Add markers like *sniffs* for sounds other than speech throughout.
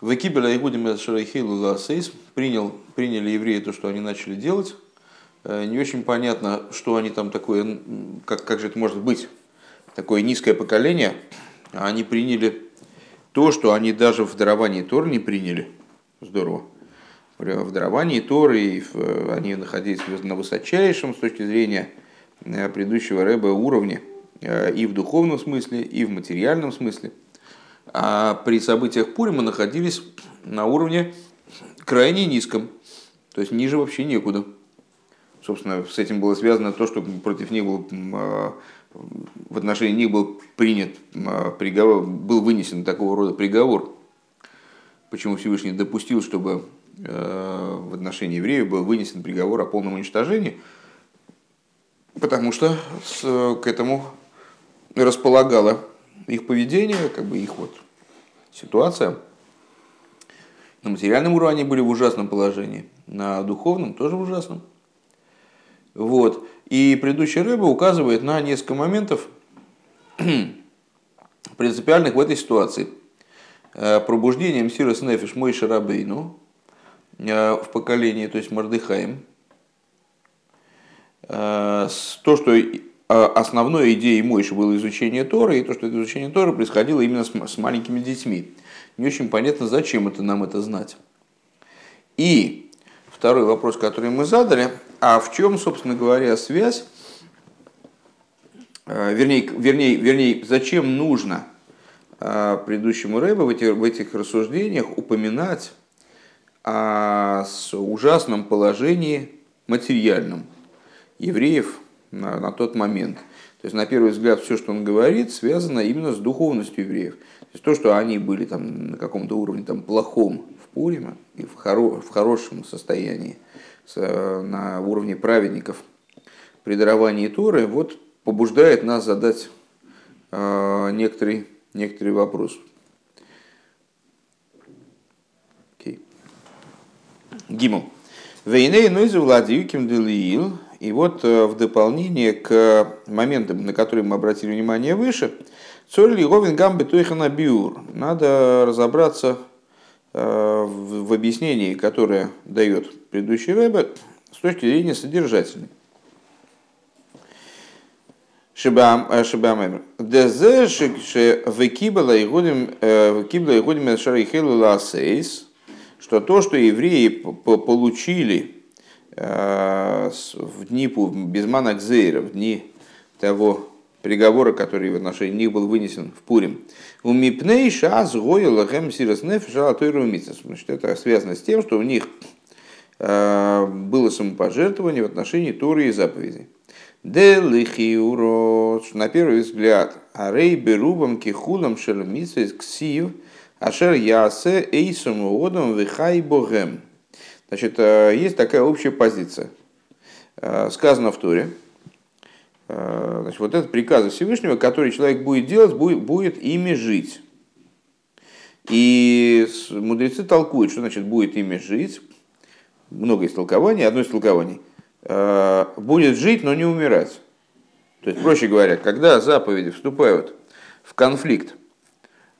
В Экибеля Игудим Шарайхилу Ласейс принял, приняли евреи то, что они начали делать. Э, не очень понятно, что они там такое, как, как же это может быть, такое низкое поколение. Они приняли то, что они даже в даровании Тор не приняли. Здорово. В даровании Торы они находились на высочайшем с точки зрения э, предыдущего рэба уровне э, и в духовном смысле, и в материальном смысле. А при событиях Пурима находились на уровне крайне низком, то есть ниже вообще некуда. Собственно, с этим было связано то, что против них был э, в отношении них был принят приговор, был вынесен такого рода приговор. Почему Всевышний допустил, чтобы Э, в отношении евреев был вынесен приговор о полном уничтожении, потому что к этому располагало их поведение, как бы их вот ситуация. На материальном уровне были в ужасном положении, на духовном тоже в ужасном. Вот. И предыдущий рыба указывает на несколько моментов *clears throat* принципиальных в этой ситуации. Э, пробуждением Сирос Нефиш Мой Шарабейну, Э, в поколении, то есть Мордыхаем, э, то, что основной идеей Мойши было изучение Торы, и то, что это изучение Торы происходило именно с, с маленькими детьми. Не очень понятно, зачем это нам это знать. И второй вопрос, который мы задали, а в чем, собственно говоря, связь, вернее, вернее, вернее зачем нужно предыдущему Рэбе в, этих, в этих рассуждениях упоминать о ужасном положении материальном евреев на, на тот момент. То есть, на первый взгляд, все, что он говорит, связано именно с духовностью евреев. То есть, то, что они были там, на каком-то уровне там, плохом в Пуриме и в, хоро, в хорошем состоянии, с, на уровне праведников при даровании Торы, вот побуждает нас задать э, некоторый, некоторый вопрос. Гиму. Вейней нойзу владиюким делиил. И вот э, в дополнение к моментам, на которые мы обратили внимание выше, Цорли Говин Гамбе Тойхана Биур. Надо разобраться э, в объяснении, которое дает предыдущий Рэбе с точки зрения содержательной. Шибамемер. Дезе векибала игудим шарихелу ласейс что то, что евреи получили э, в дни Безмана Гзейра, в дни того приговора, который в отношении них был вынесен в Пурим. У Мипней Шаз Гоя Сирос Неф Значит, это связано с тем, что у них э, было самопожертвование в отношении Торы и заповедей. Делихиурот, на первый взгляд, арей берубам кихулам шелмитсвейс ксив – Ашер ясе эйсум одам вихай богем. Значит, э, есть такая общая позиция. Э, сказано в Туре. Э, значит, вот это приказы Всевышнего, который человек будет делать, будет, будет ими жить. И мудрецы толкуют, что значит будет ими жить. Много истолкований. Одно из толкований. Будет жить, но не умирать. То есть, проще говоря, когда заповеди вступают в конфликт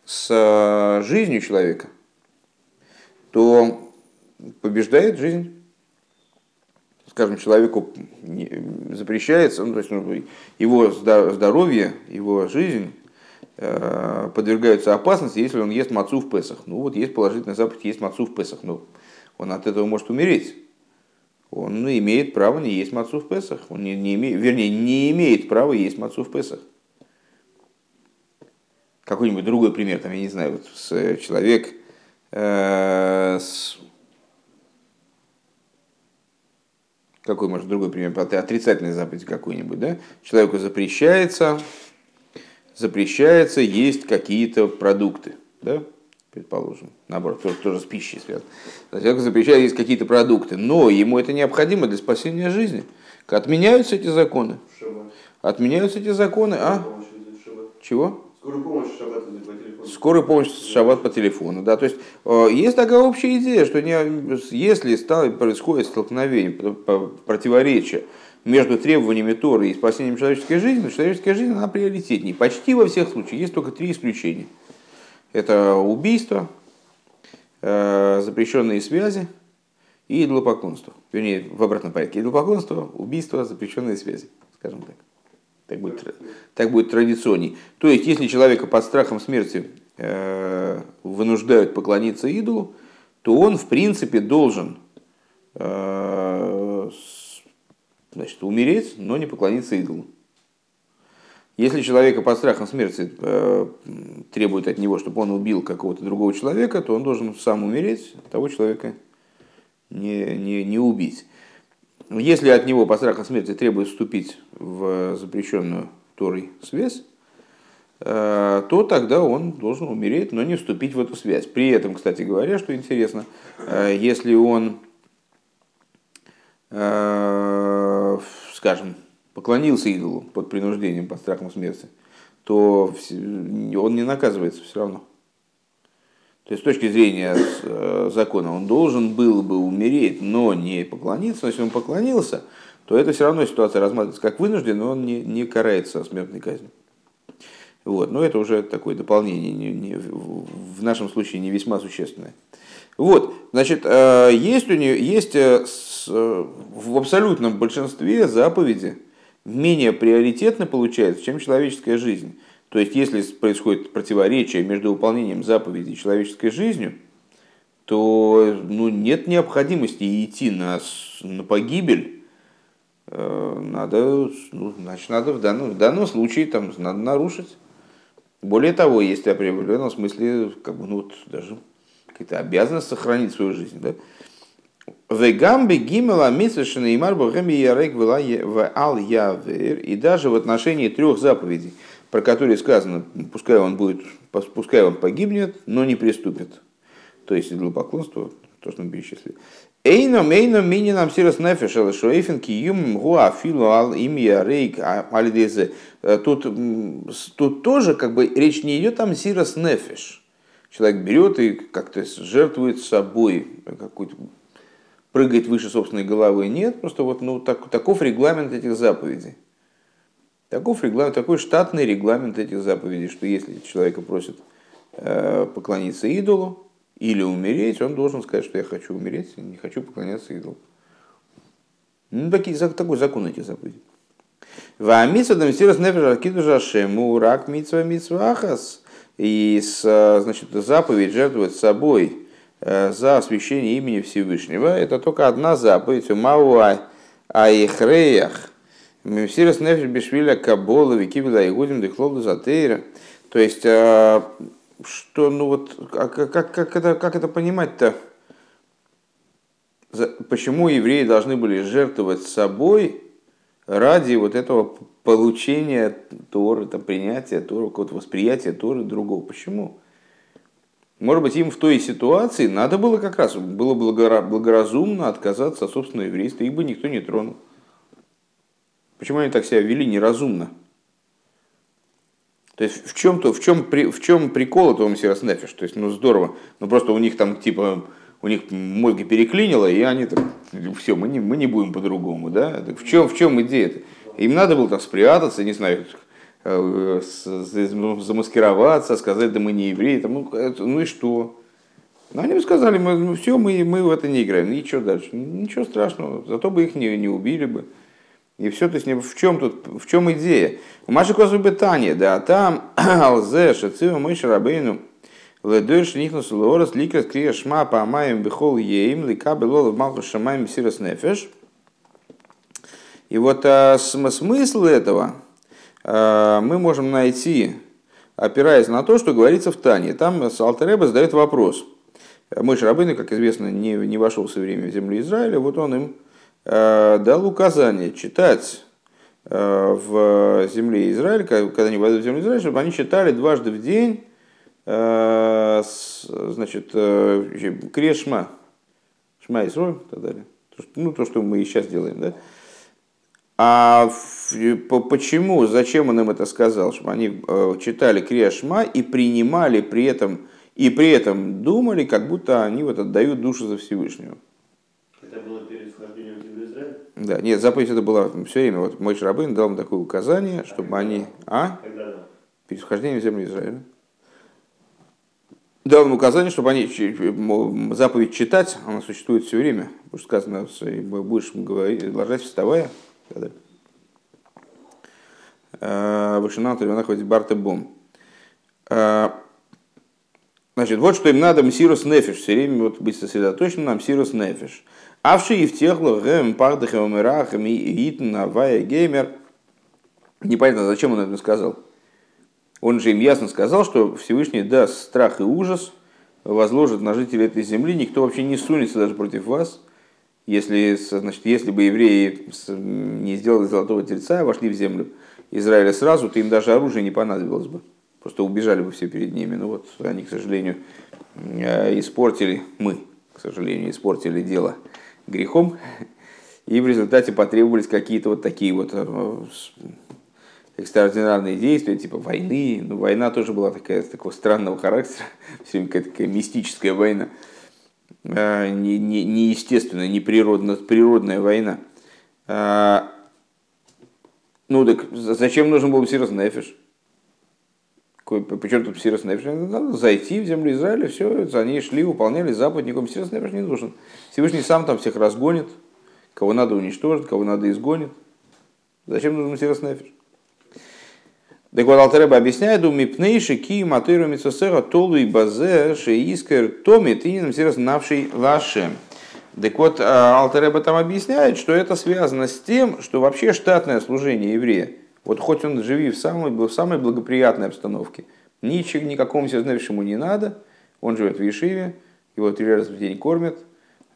с жизнью человека, то побеждает жизнь. Скажем, человеку запрещается, ну, то есть ну, его здоровье, его жизнь э, подвергаются опасности, если он ест мацу в Песах. Ну вот есть положительный заповедь, есть мацу в Песах, но он от этого может умереть. Он имеет право не есть мацу в Песах. Он не, не имеет, вернее, не имеет права есть мацу в Песах какой-нибудь другой пример, там, я не знаю, вот с, человек э, с... Какой, может, другой пример? Отрицательный заповедь какой-нибудь, да? Человеку запрещается, запрещается есть какие-то продукты, да? предположим, наоборот, тоже, тоже с пищей связано. Человеку запрещается есть какие-то продукты, но ему это необходимо для спасения жизни. Отменяются эти законы. Отменяются эти законы, а? Чего? Скорую помощь. Скорую помощь шаббат по телефону. Да? То есть э, есть такая общая идея, что не, если происходит столкновение, противоречие между требованиями Торы и спасением человеческой жизни, человеческая жизнь она приоритетнее. Почти во всех случаях. Есть только три исключения. Это убийство, э, запрещенные связи и идолопоклонство. Вернее, в обратном порядке. Идолопоклонство, убийство, запрещенные связи, скажем так. Так будет, так будет традиционней. То есть, если человека под страхом смерти э, вынуждают поклониться идолу, то он, в принципе, должен э, значит, умереть, но не поклониться идолу. Если человека под страхом смерти э, требует от него, чтобы он убил какого-то другого человека, то он должен сам умереть, того человека не, не, не убить. Если от него по страху смерти требует вступить в запрещенную Торой связь, э, то тогда он должен умереть, но не вступить в эту связь. При этом, кстати говоря, что интересно, э, если он, э, скажем, поклонился идолу под принуждением, под страхом смерти, то он не наказывается все равно. То есть с точки зрения э, закона он должен был бы умереть, но не поклониться. Но если он поклонился, то это все равно ситуация рассматривается как вынужден, но он не, не карается смертной казнью. Вот. Но это уже такое дополнение, не, не, в нашем случае не весьма существенное. Вот, значит, э, есть, у нее, есть э, в абсолютном большинстве заповеди менее приоритетно получается, чем человеческая жизнь. То есть, если происходит противоречие между выполнением заповедей и человеческой жизнью, то ну, нет необходимости идти на, на погибель. Э, надо, ну, значит, надо в данном, в данном случае там, надо нарушить. Более того, есть в определенном смысле как бы, ну, вот, даже какая-то обязанность сохранить свою жизнь. Да? Вегамби гимела митсвешина и марбу ярек в ал явер. И даже в отношении трех заповедей – про который сказано, пускай он будет, пускай он погибнет, но не приступит. То есть идолопоклонство, то, что мы перечислили. Эйно, мейно, мини нам сирос нефеш, але шоэфен киюм гуа филу ал имя рейк а, альдезе. Э, тут, тут тоже как бы речь не идет там сирос нефеш. Человек берет и как-то жертвует собой, какой-то прыгает выше собственной головы. Нет, просто вот ну, так, таков регламент этих заповедей. Таков регламент, такой штатный регламент этих заповедей, что если человека просят э, поклониться идолу или умереть, он должен сказать, что я хочу умереть, не хочу поклоняться идолу. Ну, такие, такой закон этих заповедей. Ваамиса дамсирас нефеш аркидужа шему рак митсва митсвахас. И значит, заповедь жертвовать собой э, за освящение имени Всевышнего, это только одна заповедь. Мау айхреях Мемсирас нефиш бешвиля кабола викибила и гудим дыхлоду затейра. То есть, а, что, ну вот, а как, как, это, как это понимать-то? Почему евреи должны были жертвовать собой ради вот этого получения Торы, там, принятия Торы, какого-то восприятия Торы другого? Почему? Может быть, им в той ситуации надо было как раз, было благоразумно отказаться от собственного еврейства, их бы никто не тронул. Почему они так себя вели неразумно? То есть в чем-то, в чем, в чем прикол этого Мсирас Нефиш? То есть, ну здорово, ну просто у них там типа, у них мозги переклинило, и они так, все, мы не, мы не будем по-другому, да? Так в чем, в чем идея -то? Им надо было там спрятаться, не знаю, э, замаскироваться, сказать, да мы не евреи, там, ну, ну и что? Но они бы сказали, мы, ну все, мы, мы в это не играем, ничего дальше, ничего страшного, зато бы их не, не убили бы. И все, то есть в чем тут, в чем идея? У Маши Козу Бетания, да, там *clears throat* алзе шацива мой шарабейну ледойш нихнус лорас ликрас крия шма по амаем бихол ейм лика белол в малку шамаем сирос нефеш. И вот а, смысл этого а, мы можем найти, опираясь на то, что говорится в Тане. Там Алтереба задает вопрос. Мой Шарабейн, как известно, не, не вошел со времени в землю Израиля, вот он им дал указание читать э, в земле Израиля, когда они войдут в землю Израиля, чтобы они читали дважды в день э, значит, Крешма, Шма Исроль и так далее. Ну, то, что мы и сейчас делаем, да? А почему, зачем он им это сказал? Чтобы они читали Крешма и принимали при этом, и при этом думали, как будто они вот отдают душу за Всевышнего. Это было перед вхождением в Израиль? Да, нет, заповедь это была все время. Вот мой Шрабын дал им такое указание, чтобы а они... А? Перед вхождением в землю Израиля. дал им указание, чтобы они заповедь читать, она существует все время. Потому что сказано, будешь говорить, ложась, вставая. Э, Вышина Тарина хоть Барта Бом. Э, значит, вот что им надо, мсирус нефиш, все время вот быть сосредоточенным на мсирус нефиш. Авши и в техло, гэм, пардахе, умирахам, и итн, авая, геймер. Непонятно, зачем он это сказал. Он же им ясно сказал, что Всевышний даст страх и ужас, возложит на жителей этой земли, никто вообще не сунется даже против вас. Если, значит, если бы евреи не сделали золотого тельца, вошли в землю Израиля сразу, то им даже оружие не понадобилось бы. Просто убежали бы все перед ними. Ну вот они, к сожалению, э, испортили, мы, к сожалению, испортили дело грехом. И в результате потребовались какие-то вот такие вот э, экстраординарные действия, типа войны. Ну, война тоже была такая, такого странного характера, *laughs* все время какая-то такая мистическая война. А, не, не, не естественная, не природная, война. А, ну так зачем нужен был Сирос Нефиш? Причем тут Сирос Нефиш? Надо зайти в землю Израиля, все, ней шли, выполняли заповедь, никому Сирос Нефиш не нужен. Всевышний сам там всех разгонит, кого надо уничтожить, кого надо изгонит. Зачем нужен Сирос Нефиш? Так вот, Алтереба объясняет, у мипнейши ки матыру митсосера толу и базе шеискер томи тининам сирос навший лашем. Так вот, а, Алтереба там объясняет, что это связано с тем, что вообще штатное служение еврея, вот хоть он живи в самой, в самой благоприятной обстановке, ничего, никакому знаешь, ему не надо, он живет в Ешиве, его три раза в день кормят,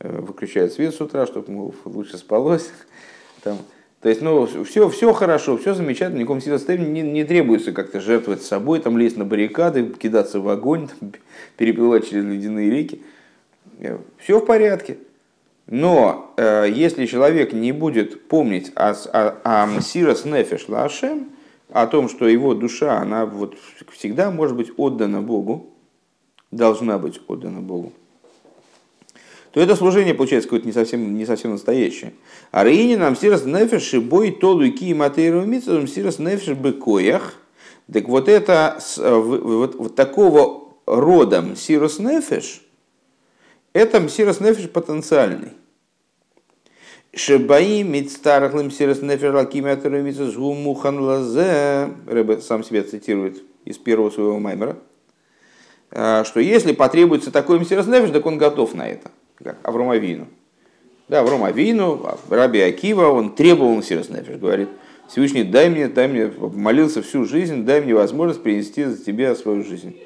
э, выключают свет с утра, чтобы ему лучше спалось, *laughs* там, то есть, ну, все, все хорошо, все замечательно, никаком силостоянии не, не требуется как-то жертвовать собой, там лезть на баррикады, кидаться в огонь, там, *laughs* переплывать через ледяные реки. Все в порядке. Но э, если человек не будет помнить о, о, о Мсирос Нефеш Лашем, о том, что его душа, она вот всегда может быть отдана Богу, должна быть отдана Богу, то это служение получается какое-то не совсем, не совсем настоящее. А Рейни нам сирос нефеш бой толу ки материал митсом сирос нефеш бекоях. Так вот это, э, вот, вот такого рода сирос нефеш, это сирос нефеш потенциальный. Шебаи мидстарахлым сирос нефеш лакимятер митсос гумухан лазе. Рэбе сам себя цитирует из первого своего маймера э, что если потребуется такой мсирос нефеш, так он готов на это как Авромавину. Да, Авромавину, Раби Акива, он требовал Насирас Нефиш, говорит, Всевышний, дай мне, дай мне, молился всю жизнь, дай мне возможность принести за тебя свою жизнь.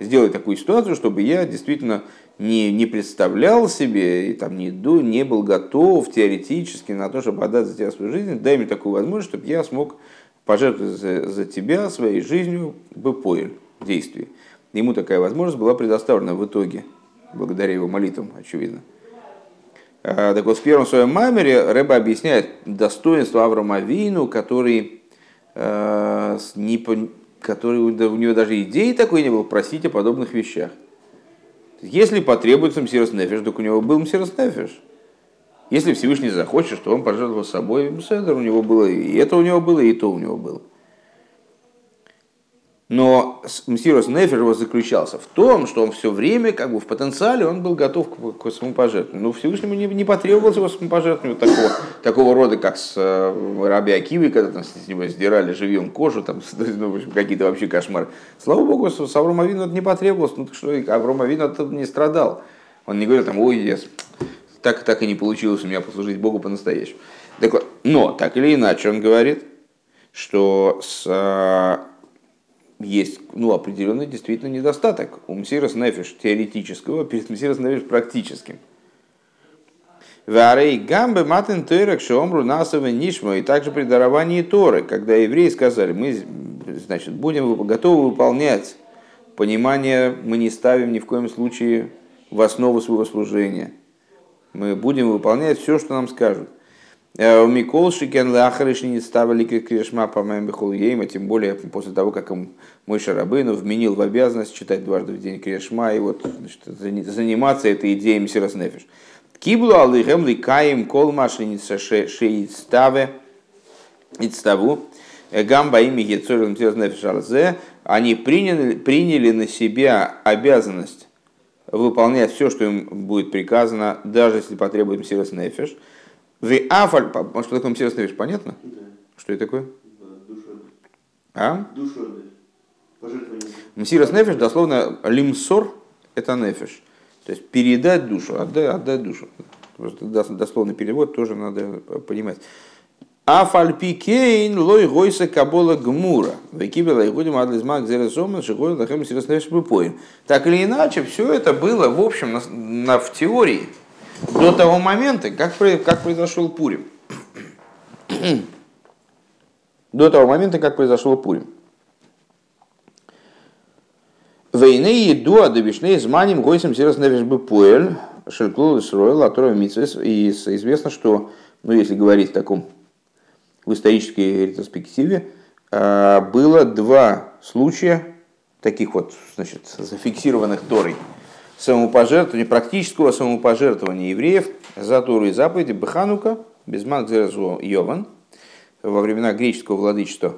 Сделай такую ситуацию, чтобы я действительно не, не представлял себе, и там, не, не был готов теоретически на то, чтобы отдать за тебя свою жизнь. Дай мне такую возможность, чтобы я смог пожертвовать за, за тебя своей жизнью бы поэль действии. Ему такая возможность была предоставлена в итоге благодаря его молитвам, очевидно. А, так вот, в первом своем маймере Рэба объясняет достоинство Авраама Вину, который, э, не, который у него даже идеи такой не было просить о подобных вещах. Если потребуется Мсирос Нефиш, так у него был Мсирос Нефиш. Если Всевышний захочет, что он пожертвовал собой, у него было, и это у него было, и то у него было. Но Мсирос Нефер его заключался в том, что он все время, как бы в потенциале, он был готов к, к самопожертвованию. Но Всевышнему не, не потребовалось его самопожертвования такого, такого рода, как с э, Раби Акивой, когда там с него сдирали живьем кожу, там ну, какие-то вообще кошмары. Слава Богу, с Авром Авину это не потребовалось, ну что, Авром Авину это не страдал. Он не говорил там, ой, я, так, так и не получилось у меня послужить Богу по-настоящему. Так вот, но, так или иначе, он говорит, что с э, есть ну, определенный действительно недостаток у Мсирос Нефиш теоретического перед Мсирос Нефиш практическим. Варей гамбе матен тойрек шомру насовы нишмо. И также при даровании Торы, когда евреи сказали, мы значит, будем готовы выполнять понимание, мы не ставим ни в коем случае в основу своего служения. Мы будем выполнять все, что нам скажут. Э, Микол Шикен Лахариш не ставили Кришма по моим Бехулейма, тем более после того, как мой Шарабыну вменил в обязанность читать дважды в день Кришма и вот значит, заниматься этой идеей Мсирас Нефиш. Киблу алыхем ликаем кол машиница шеиставе ицтаву гамба ими гецорим Мсирас Нефиш алзе они приняли, приняли на себя обязанность выполнять все, что им будет приказано, даже если потребует Мсирос Нефиш. Вы афаль, что такое Мсирос Нефиш, понятно? Да. Что это такое? А? Пожертвование. Мсирос Нефиш, дословно, лимсор – это Нефиш. То есть передать душу, отдать, отдать душу. Просто дос- дословный перевод тоже надо понимать. אף על פי כן לא היתה קבלה גמורה. וקבל היהודים עד לזמן גזירת המן שהיה להם מסירת נפש בפועל. Так или иначе, все это было, в общем, на, на- в теории до того момента, как, как произошел Пурим. До того момента, как произошел Пурим. והנה ידוע דבשני זמנים היתה מסירת נפש בפועל. Шельклул Исроэл, Аторов Митсвес. И известно, что, ну, если говорить в таком в исторической ретроспективе а, было два случая, таких вот, значит, зафиксированных Торой, самопожертвования, практического самопожертвования евреев за Тору и заповеди Беханука, без Макзерзу Йован, во времена греческого владычества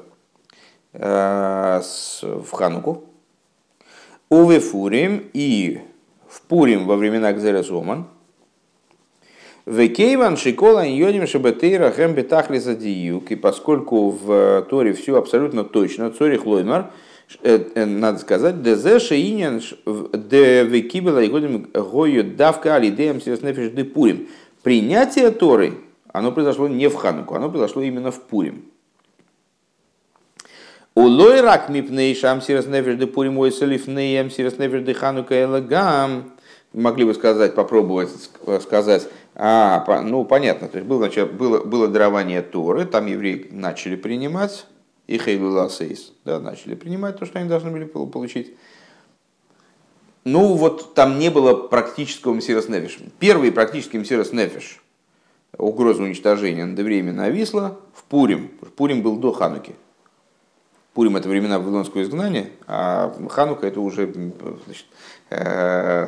с- в Хануку, Уве Фурим и в Пурим во времена Гзерезоман, Векейван Шикола Йодим Шабатейра Хэм Бетахли Задиюк. И поскольку в Торе все абсолютно точно, Цори Хлоймар, э, э, надо сказать, Дезе Шеинен Де Векибела Йодим Гою Давка Алидеем Сиреснефиш Де Пурим. Принятие Торы, оно произошло не в Хануку, оно произошло именно в Пурим. ולא רק מפני שהמסירת נפש דפורים היתה לפני המסירת נפש דחנוכה אלא גם. Могли бы сказать, попробовать ск- сказать, а, ну понятно, то есть было, было, было дарование Торы, там евреи начали принимать, и Хейлу Ласейс, да, начали принимать то, что они должны были пол- получить. Ну вот там не было практического מסירת נפש. Первый практический מסירת נפש, угроза уничтожения над евреями нависла в Пурим. Пурим был до Хануки. Пурим это времена Вавилонского изгнания, а Ханука это уже значит, э,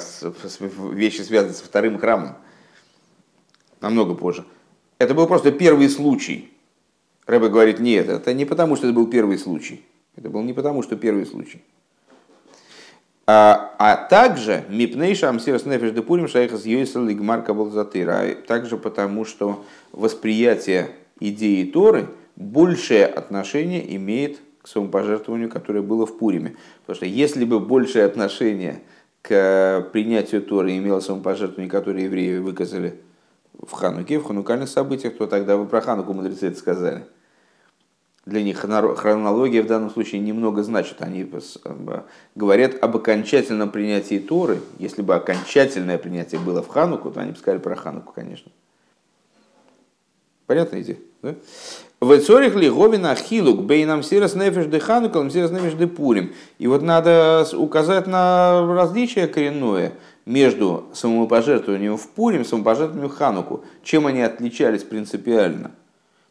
вещи, связанные со вторым храмом, намного позже. Это был просто первый случай. Рэбе говорит, нет, это не потому, что это был первый случай. Это был не потому, что первый случай. А, а также Мипнейша Амсирас Нефеш Депурим Шайхас Йойсел Игмар Кабалзатыра. Также потому, что восприятие идеи Торы большее отношение имеет к своему пожертвованию, которое было в Пуриме. Потому что если бы большее отношение к принятию Торы имело самопожертвование, которое евреи выказали в Хануке, в ханукальных событиях, то тогда бы про Хануку мудрецы это сказали. Для них хроно- хронология в данном случае немного значит. Они говорят об окончательном принятии Торы. Если бы окончательное принятие было в Хануку, то они бы сказали про Хануку, конечно. Понятная идея? В Эцорих ли Говина Хилук Бейнам Сирас Нефеш де Ханукал, Сирас Нефеш де Пурим. И вот надо указать на различие коренное между самопожертвованием в Пурим и самопожертвованием в Хануку. Чем они отличались принципиально?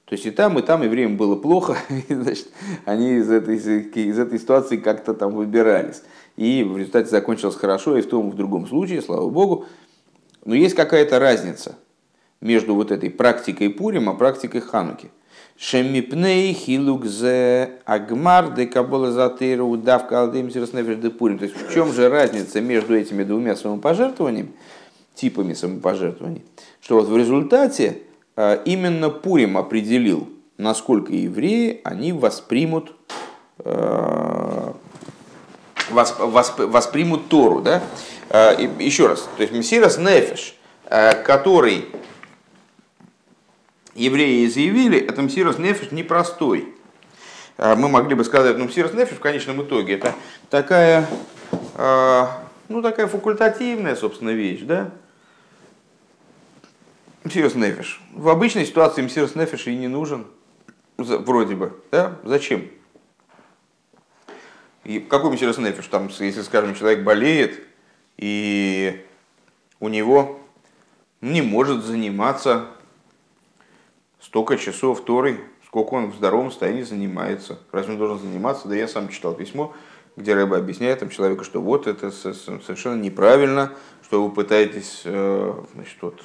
То есть и там, и там евреям было плохо, *laughs* и, значит, они из этой, из этой ситуации как-то там выбирались. И в результате закончилось хорошо и в том, и в другом случае, слава богу. Но есть какая-то разница между вот этой практикой Пурима, практикой Хануки. Шемипней хилукзе агмар де кабола затыру удавка алдем зираснефеш де Пурим. То есть в чем же разница между этими двумя самопожертвованиями, типами самопожертвований? Что вот в результате а, именно Пурим определил, насколько евреи они воспримут восп- восп- воспримут Тору, да? А, Еще раз, то есть Мессирас Нефеш, а, который евреи заявили, это Мессирас Нефеш непростой. А, Мы могли бы сказать, ну Мессирас Нефеш в конечном итоге это такая, а, ну такая факультативная, собственно, вещь, да? Мессирас Нефеш. В обычной ситуации Мессирас Нефеш и не нужен, вроде бы, да? Зачем? И какой Мессирас Нефиш? Там, если, скажем, человек болеет, и у него не может заниматься столько часов Торой, сколько он в здоровом состоянии занимается. Разве он должен заниматься? Да я сам читал письмо, где Рэба объясняет там человеку, что вот это со- со- совершенно неправильно, что вы пытаетесь, э, значит, вот,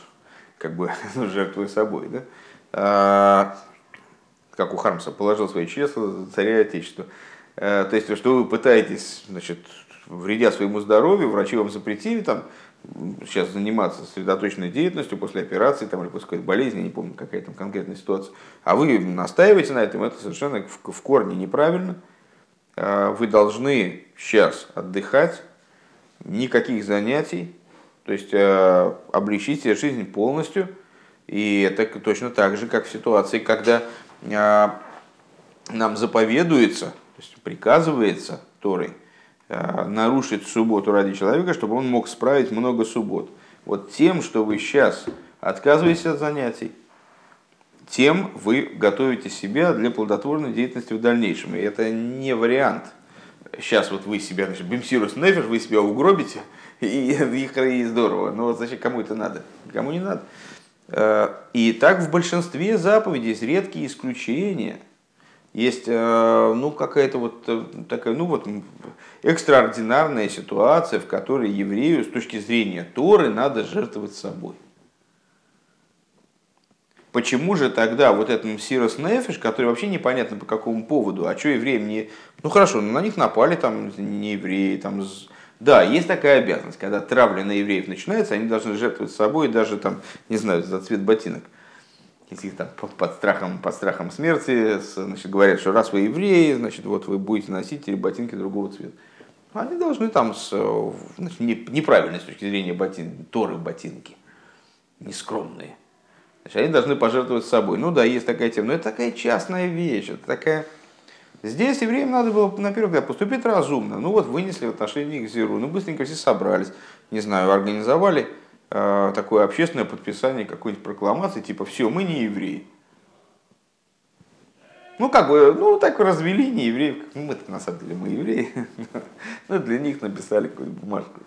как бы *laughs* жертвуя собой, да? А, как у Хармса, положил свои чресла за царя отечества. То есть, что вы пытаетесь, значит, вредя своему здоровью, врачи вам запретили там сейчас заниматься сосредоточенной деятельностью после операции там, или после какой-то болезни, не помню, какая там конкретная ситуация, а вы настаиваете на этом, это совершенно в, в корне неправильно. Вы должны сейчас отдыхать, никаких занятий, то есть э, облегчить себе жизнь полностью. И это точно так же, как в ситуации, когда э, нам заповедуется, то есть приказывается Торой, нарушить субботу ради человека, чтобы он мог справить много суббот. Вот тем, что вы сейчас отказываетесь от занятий, тем вы готовите себя для плодотворной деятельности в дальнейшем. И это не вариант – сейчас вот вы себя, значит, бимсирус нефиш, вы себя угробите, и, и, и здорово. Но вот зачем кому это надо? Кому не надо. Э, и так в большинстве заповедей есть редкие исключения. Есть э, ну, какая-то вот э, такая, ну вот экстраординарная ситуация, в которой еврею с точки зрения Торы надо жертвовать собой. Почему же тогда вот этот Мсирос Нефиш, который вообще непонятно по какому поводу, а что евреям не... Ну хорошо, на них напали там не евреи, там... Да, есть такая обязанность, когда травля на евреев начинается, они должны жертвовать собой даже там, не знаю, за цвет ботинок. Их там под страхом, под страхом смерти значит, говорят, что раз вы евреи, значит, вот вы будете носить ботинки другого цвета. Они должны там с значит, неправильной с точки зрения ботин, торы ботинки, нескромные Значит, они должны пожертвовать собой. Ну да, есть такая тема, но это такая частная вещь, это такая... Здесь евреям надо было, на первый взгляд, поступить разумно. Ну вот, вынесли в отношении к Зиру, ну быстренько все собрались, не знаю, организовали такое общественное подписание какой-нибудь прокламации, типа «все, мы не евреи». Ну, как бы, ну, так развели не евреев. Ну, мы на самом деле, мы евреи. *laughs* Ну, для них написали какую-нибудь бумажку.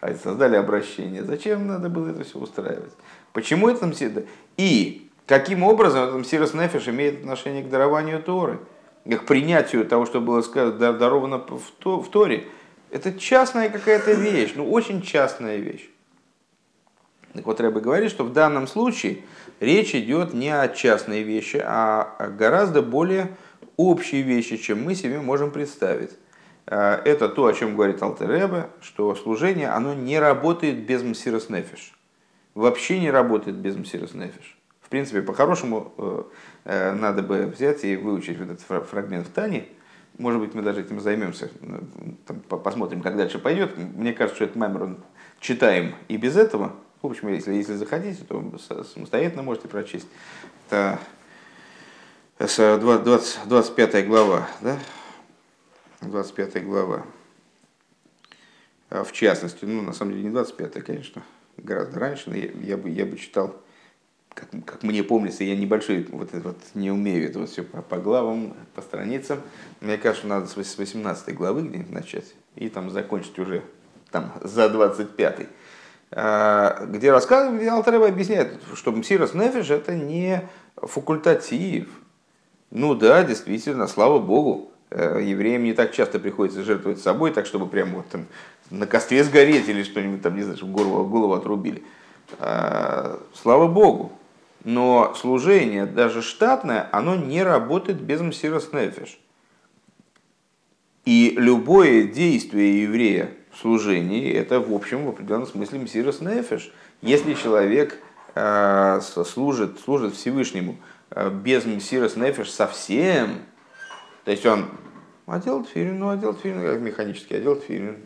А создали обращение. Зачем надо было это все устраивать? Почему это Мсида? И каким образом этот Мсирос Нефиш имеет отношение к дарованию Торы? К принятию того, что было сказано, даровано в Торе. Это частная какая-то вещь, ну очень частная вещь. Вот, Рэбе говорит, что в данном случае речь идет не о частной вещи, а о гораздо более общей вещи, чем мы себе можем представить. А, это то, о чем говорит Алтеребе, что служение оно не работает без Мсирос Нефиш вообще не работает без Мсирос Нефиш. В принципе, по-хорошему э, э, надо бы взять и выучить вот этот фрагмент в Тане. Может быть, мы даже этим займемся, посмотрим, как дальше пойдет. Мне кажется, что этот маймер он читаем и без этого. В общем, если, если захотите, то самостоятельно можете прочесть. Это 20, 25 глава, да? 25 глава. А в частности, ну, на самом деле не 25, конечно, гораздо раньше, но я, я, бы, я бы читал, как, как мне помнится, я небольшой, вот вот не умею это вот все по, по главам, по страницам. Мне кажется, надо с 18 главы где-нибудь начать и там закончить уже там за 25 а, где рассказывает, Алтарева объясняет, что Мсирос Нефиш это не факультатив. Ну да, действительно, слава Богу, э, евреям не так часто приходится жертвовать собой, так чтобы прям вот там на костре сгореть или что-нибудь там, не знаю, чтобы голову, голову отрубили. А, слава Богу. Но служение, даже штатное, оно не работает без мсирос нефиш. И любое действие еврея служении, это в общем в определенном смысле мсирос нефиш. Если человек э, служит, служит Всевышнему э, без мсирос нефиш совсем, то есть он одел тфилин, ну одел тфилин, как механически одел тфилин,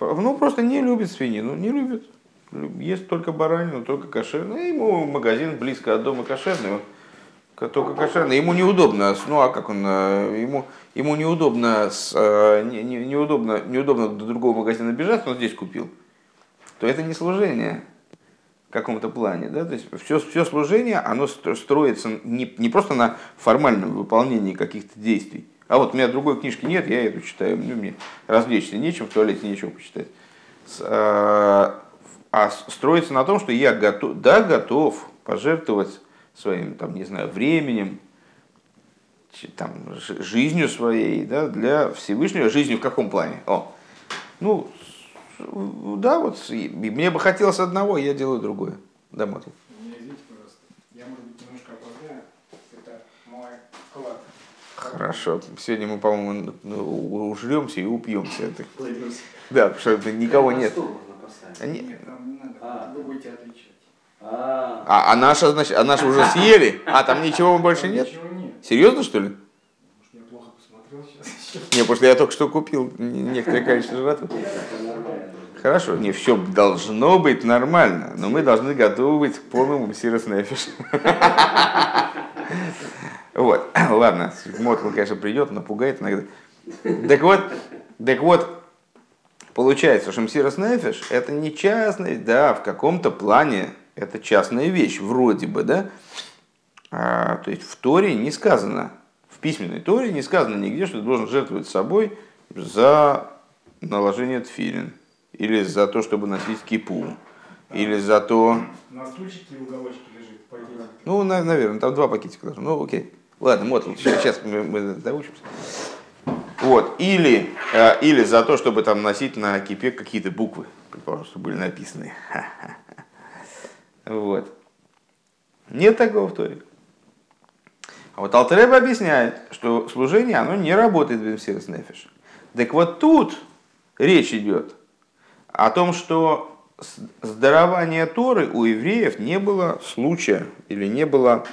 ну, просто не любит свинину, не любит. Ест только баранину, только кошерную. Ему магазин близко от дома кошерный, только кошерный. Ему неудобно, ну а как он, э, ему, ему неудобно, с, э, не, не, неудобно, неудобно до другого магазина бежать, но здесь купил. То это не служение в каком-то плане. Да? То есть все, все служение, оно строится не, не просто на формальном выполнении каких-то действий, а вот у меня другой книжки нет, я эту читаю. Ну, мне развлечься нечем, в туалете нечего почитать. А, а строится на том, что я готов, да, готов пожертвовать своим, там, не знаю, временем, там, жизнью своей, да, для Всевышнего. Жизнью в каком плане? О, ну, да, вот, мне бы хотелось одного, я делаю другое. Да, Мотл. Извините, пожалуйста, я, может быть, немножко опоздаю. Это мой вклад. Хорошо. Сегодня мы, по-моему, ну, ужремся и упьемся. Да, потому что никого нет. Нет, там не надо. А. Вы будете отвечать. А, А, наша, значит, а наша уже съели? А там ничего больше нет? Серьезно, что ли? Не, потому что я только что купил некоторое количество жратвы. Хорошо, не все должно быть нормально, но мы должны готовы быть к полному сирос нефиш. Вот, *coughs* ладно, Мотл, конечно, придет, напугает иногда. Так вот, так вот, получается, что Мсирос Нефиш это не частный, да, в каком-то плане это частная вещь, вроде бы, да. А, то есть в Торе не сказано, в письменной Торе не сказано нигде, что ты должен жертвовать собой за наложение тфилин, или за то, чтобы носить кипу, или за то, На стульчике уголочке лежит пакетик. ну, наверное, там два пакетика должно. Ну, окей. Ладно, вот, сейчас мы, мы доучимся. Вот. Или, э, или за то, чтобы там носить на кипе какие-то буквы, предположим, что были написаны. Вот. Нет такого в Торе. А вот Алтереба объясняет, что служение, оно не работает в Бенсирос Нефиш. Так вот тут речь идет о том, что с дарования Торы у евреев не было случая или не было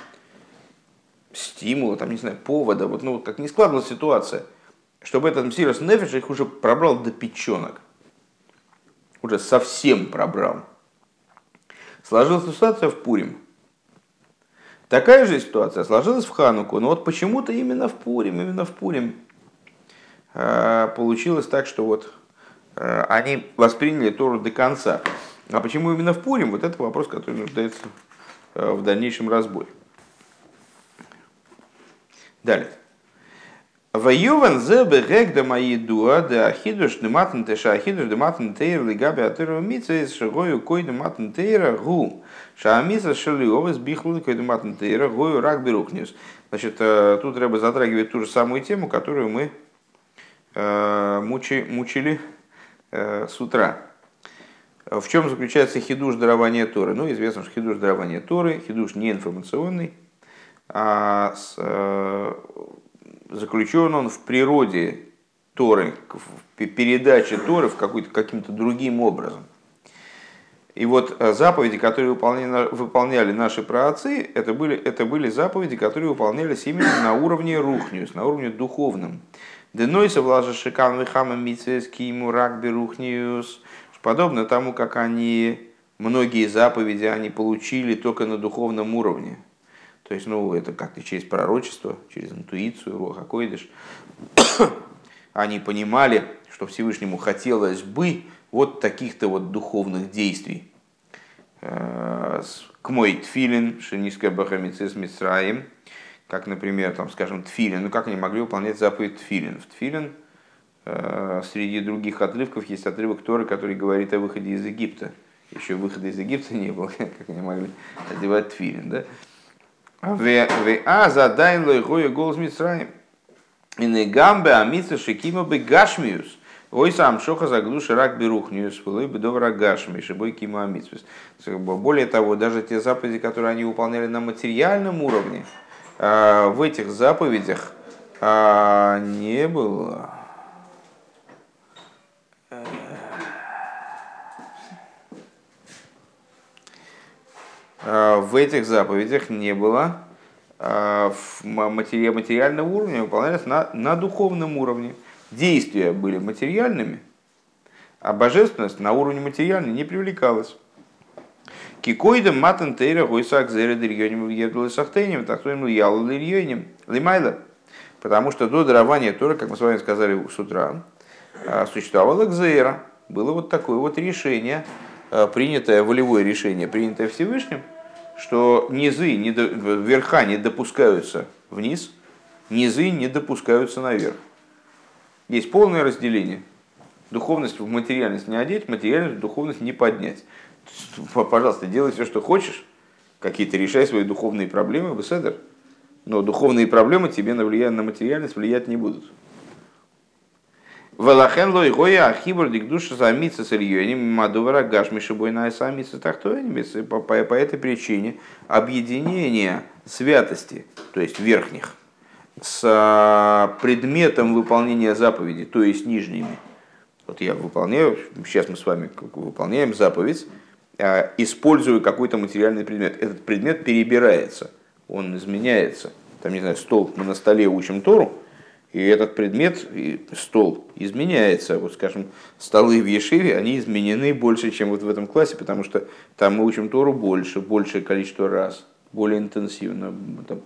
стимула, там, не знаю, повода, вот, ну, как не складывалась ситуация, чтобы этот Мсирос Нефиш их уже пробрал до печенок. Уже совсем пробрал. Сложилась ситуация в Пурим. Такая же ситуация сложилась в Хануку, но вот почему-то именно в Пурим, именно в Пурим э, получилось так, что вот э, они восприняли Тору до конца. А почему именно в Пурим? Вот это вопрос, который нуждается э, в дальнейшем разборе. Далее. Воюван зе бегек да мои дуа да ахидуш дематн теша ахидуш дематн тейр лигаби атыру митсвейс шагою кой дематн тейра гу шаамиса шалиовес бихлу кой дематн тейра гою рак берухнис. Значит, э, тут Рэба затрагивает ту же самую тему, которую мы э, мучи- мучили э, с утра. В чем заключается хидуш дарования Торы? Ну, известно, что хидуш дарования Торы, хидуш не информационный, а с, заключен он в природе Торы, в пе- передаче Торы в какой-то, каким-то другим образом. И вот э, заповеди, которые выполняли, выполняли наши праотцы, это были, это были заповеди, которые выполнялись именно на уровне рухниус, на уровне духовном. Денойса влажа шикам вихама киму рак берухниус. Подобно тому, как они, многие заповеди они получили только на духовном уровне. То есть, ну, это как-то через пророчество, через интуицию, руха койдыш. Они понимали, что Всевышнему хотелось бы вот таких-то вот духовных действий. Э, К мой тфилин, шениская бахамицис мисраим, как, например, там, скажем, тфилин. Ну, как они могли выполнять заповедь тфилин? В тфилин э, среди других отрывков есть отрывок Торы, который говорит о выходе из Египта. Еще выхода из Египта не было, *laughs* как они могли одевать тфилин, да? А задай лойгоя голос Мицраим. И не гамбе амица шикима бы гашмиус. Ой сам шоха рак берухниус, вылой бы добра гашми, шибой кима амитсвис. Более того, даже те заповеди, которые они выполняли на материальном уровне, а, в этих заповедях а, не было в этих заповедях не было матери- материального уровня, выполнялись на, на духовном уровне. Действия были материальными, а божественность на уровне материальный не привлекалась. Кикоидом матан тейра гойсак зере дырьоним въедал сахтейним, так что ему ял дырьоним лимайла. Потому что до дарования Тора, как мы с вами сказали с утра, а, существовала гзейра. Было вот такое вот решение, принятое, волевое решение, принятое Всевышним, что низы, не до- верха не допускаются вниз, низы не допускаются наверх. Есть полное разделение. Духовность в материальность не одеть, материальность в духовность не поднять. Пожалуйста, делай все, что хочешь, какие-то решай свои духовные проблемы, беседер. Но духовные проблемы тебе на, влия- на материальность влиять не будут. Валахен лой гоя ахибр дик душа замиться с ильёним мадувара гашми шибой на самиться тахтоинами. По, по, по этой причине объединение святости, то есть верхних, с а, предметом выполнения заповеди, то есть нижними. Вот я выполняю, сейчас мы с вами выполняем заповедь, а, использую какой-то материальный предмет. Этот предмет перебирается, он изменяется. Там, не знаю, стол, мы на столе учим Тору, и этот предмет, и стол, изменяется. Вот, скажем, столы в Ешиве, они изменены больше, чем вот в этом классе, потому что там мы учим Тору больше, большее количество раз, более интенсивно. Там.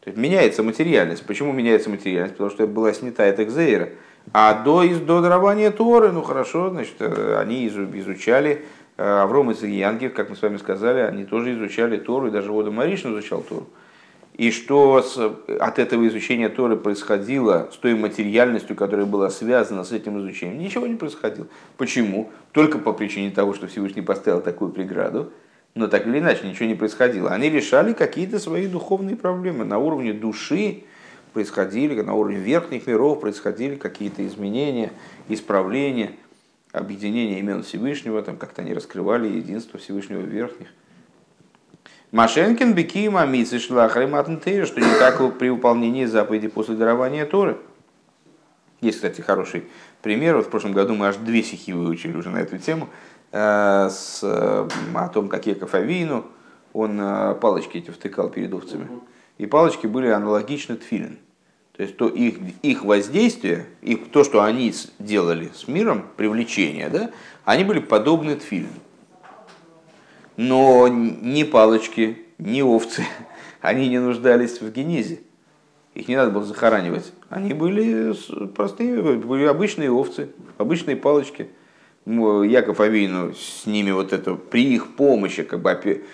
То есть меняется материальность. Почему меняется материальность? Потому что была снята эта экзейра. А до, до дарования Торы, ну хорошо, значит, э, они изучали э, Авром и Цигиянгев, как мы с вами сказали, они тоже изучали Тору, и даже Вода Маришин изучал Тору и что с, от этого изучения Торы происходило с той материальностью, которая была связана с этим изучением, ничего не происходило. Почему? Только по причине того, что Всевышний поставил такую преграду, но так или иначе ничего не происходило. Они решали какие-то свои духовные проблемы. На уровне души происходили, на уровне верхних миров происходили какие-то изменения, исправления, объединения имен Всевышнего, там как-то они раскрывали единство Всевышнего верхних. Машенкин бекима мицы шлахры матнтейра, что не так при выполнении заповеди после дарования Торы. Есть, кстати, хороший пример. Вот в прошлом году мы аж две стихи выучили уже на эту тему. Э, с, о том, как Яков Авину, он э, палочки эти втыкал перед овцами. И палочки были аналогичны тфилин. То есть то их, их воздействие, их, то, что они делали с миром, привлечение, да, они были подобны тфилин. Но ни палочки, ни овцы, *laughs* они не нуждались в генезе. Их не надо было захоранивать. Они были простые, были обычные овцы, обычные палочки. Яков Авину с ними вот это, при их помощи, как бы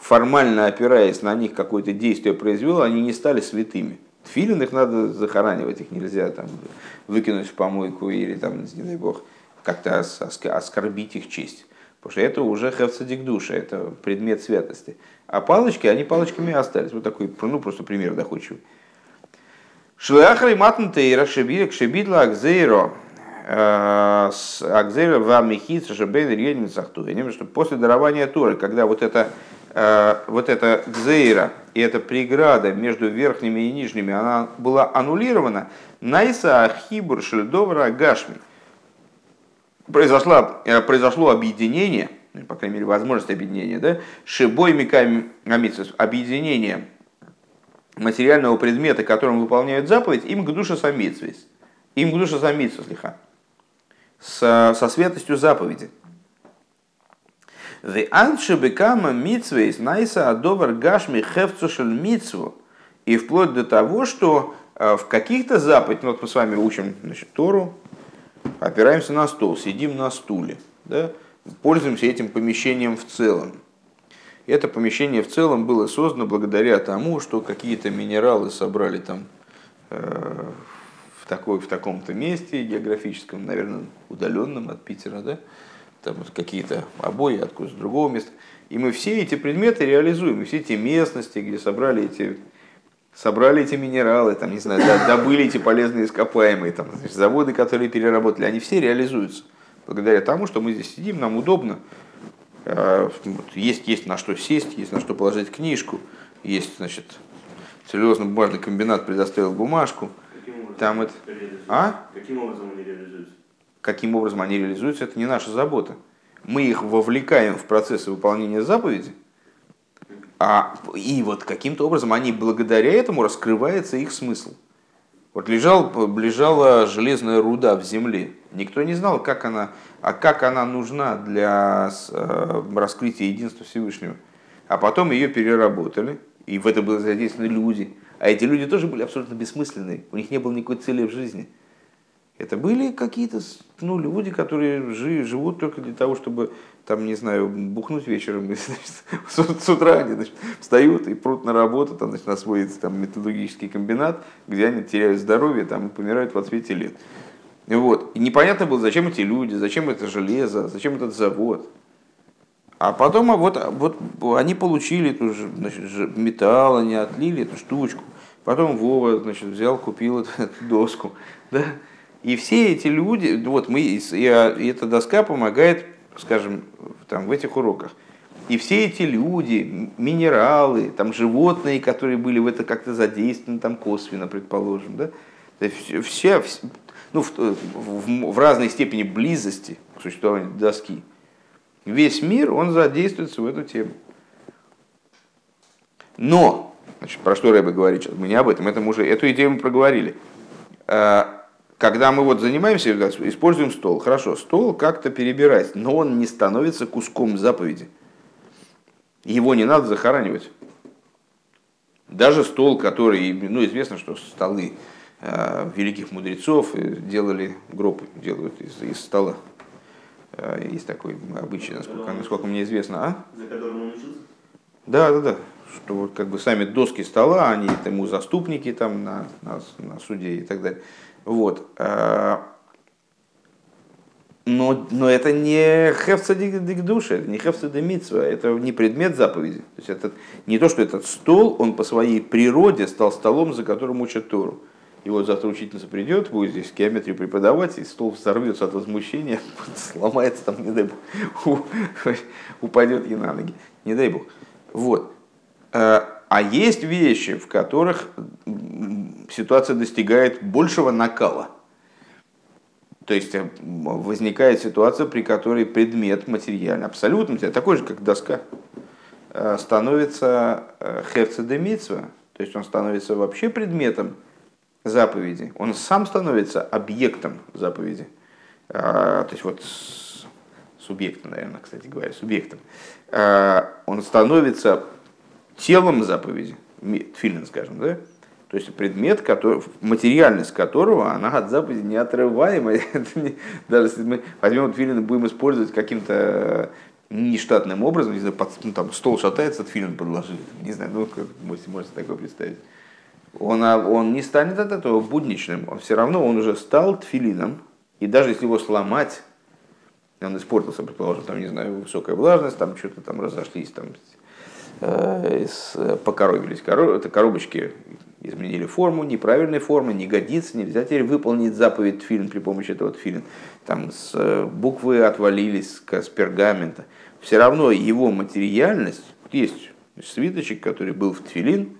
формально опираясь на них какое-то действие произвел, они не стали святыми. Филин их надо захоранивать, их нельзя там выкинуть в помойку или там, не дай бог, как-то оскорбить их честь. Потому что это уже хевцадик душа, это предмет святости. А палочки, они палочками остались. Вот такой, ну просто пример доходчивый. Шлеахрей матнтейра шебидик шебидла акзейро э, акзейро вам михит шебейн рьедин сахтуэнем, что после дарования Торы, когда вот это э, вот эта гзейра и эта преграда между верхними и нижними, она была аннулирована, найса ахибур шельдовра гашми – произошло, э, произошло объединение, ну, по крайней мере, возможность объединения, да, шибой миками объединение материального предмета, которым выполняют заповедь, им к душе самицвис. Им к душе самицвис, слегка. Со, со святостью заповеди. The аншебекама митсвейс найса адовар гашми хевцушель митсву. И вплоть до того, что э, в каких-то заповедях, ну вот мы с вами учим значит, Тору, опираемся на стол, сидим на стуле, да, пользуемся этим помещением в целом. Это помещение в целом было создано благодаря тому, что какие-то минералы собрали там э, в, такой, в таком-то месте географическом, наверное, удаленном от Питера, да, там вот какие-то обои откуда-то другого места. И мы все эти предметы реализуем, и все эти местности, где собрали эти собрали эти минералы, там, не знаю, добыли эти полезные ископаемые, там, значит, заводы, которые переработали, они все реализуются благодаря тому, что мы здесь сидим, нам удобно, э, есть, есть на что сесть, есть на что положить книжку, есть, значит, целлюлозно-бумажный комбинат предоставил бумажку. Там это... А? Каким образом они реализуются? Каким образом они реализуются, это не наша забота. Мы их вовлекаем в процессы выполнения заповеди, а, и вот каким-то образом они благодаря этому раскрывается их смысл. Вот лежал, лежала железная руда в земле. Никто не знал, как она, а как она нужна для э, раскрытия единства Всевышнего. А потом ее переработали, и в это были задействованы люди. А эти люди тоже были абсолютно бессмысленные. У них не было никакой цели в жизни. Это были какие-то ну, люди, которые жи, живут только для того, чтобы, там, не знаю, бухнуть вечером. *laughs* Значит, с, с утра они значит, встают и прут на работу, там, значит, на свой там, металлургический комбинат, где они теряют здоровье там, и помирают в отсвете лет. Вот. И непонятно было, зачем эти люди, зачем это железо, зачем этот завод. А потом а вот, а вот они получили эту значит, металл, они отлили эту штучку. Потом Вова значит, взял, купил эту, *laughs* эту доску. Да? И все эти люди, вот мы, и эта доска помогает, скажем, там, в этих уроках. И все эти люди, минералы, там, животные, которые были в это как-то задействованы, там, косвенно, предположим, да? Все, все- вс- ну, в, в- в разной степени близости к существованию доски, весь мир, он задействуется в эту тему. Но, значит, про что Рэбе говорит сейчас, мы не об этом, это мы уже, эту идею мы проговорили. Когда мы вот занимаемся, используем стол, хорошо, стол как-то перебирать, но он не становится куском заповеди. Его не надо захоранивать. Даже стол, который, ну, известно, что столы э, великих мудрецов делали гроб, делают из, из стола. Э, Есть такой обычай, насколько, насколько мне известно. А? За которым он учился? Да, да, да. Что вот как бы сами доски стола, они ему заступники там на, на, на суде и так далее. Вот. А, Но, но это не хефца дикдуша, это не хефца демитсва, это не предмет заповеди. То есть это не то, что этот стол, он по своей природе стал столом, за которым учат Тору. И вот завтра учительница придет, будет здесь геометрию преподавать, и стол взорвется от возмущения, *laughs* сломается там, не дай бог, *laughs* упадет ей на ноги. Не дай бог. Вот. Э, А есть вещи, в которых ситуация достигает большего накала. То есть э, возникает ситуация, при которой предмет материальный, абсолютно такой же, как доска, э, становится херцедемитсва, то есть он становится вообще предметом заповеди, он сам становится объектом заповеди. А, То есть вот субъектом, наверное, кстати говоря, субъектом. А, Он становится телом заповеди, тфилин, скажем, да? То есть предмет, который, материальность которого, она от заповеди неотрываемая. *laughs* Не- даже если мы возьмем тфилин и будем использовать каким-то нештатным образом, не знаю, под- ну, там стол шатается, тфилин подложили, не знаю, ну, как можете, можете такое представить. Он, а, он не станет от этого будничным, он все равно он уже стал тфилином, и даже если его сломать, он испортился, предположим, там, не знаю, высокая влажность, там что-то там разошлись, там покоробились, коро- это коробочки изменили форму, неправильной формы, не годится, нельзя теперь выполнить заповедь тфилин при помощи этого тфилин. Там с э, буквы отвалились с, пергамента. Все равно его материальность, есть свиточек, который был в тфилин,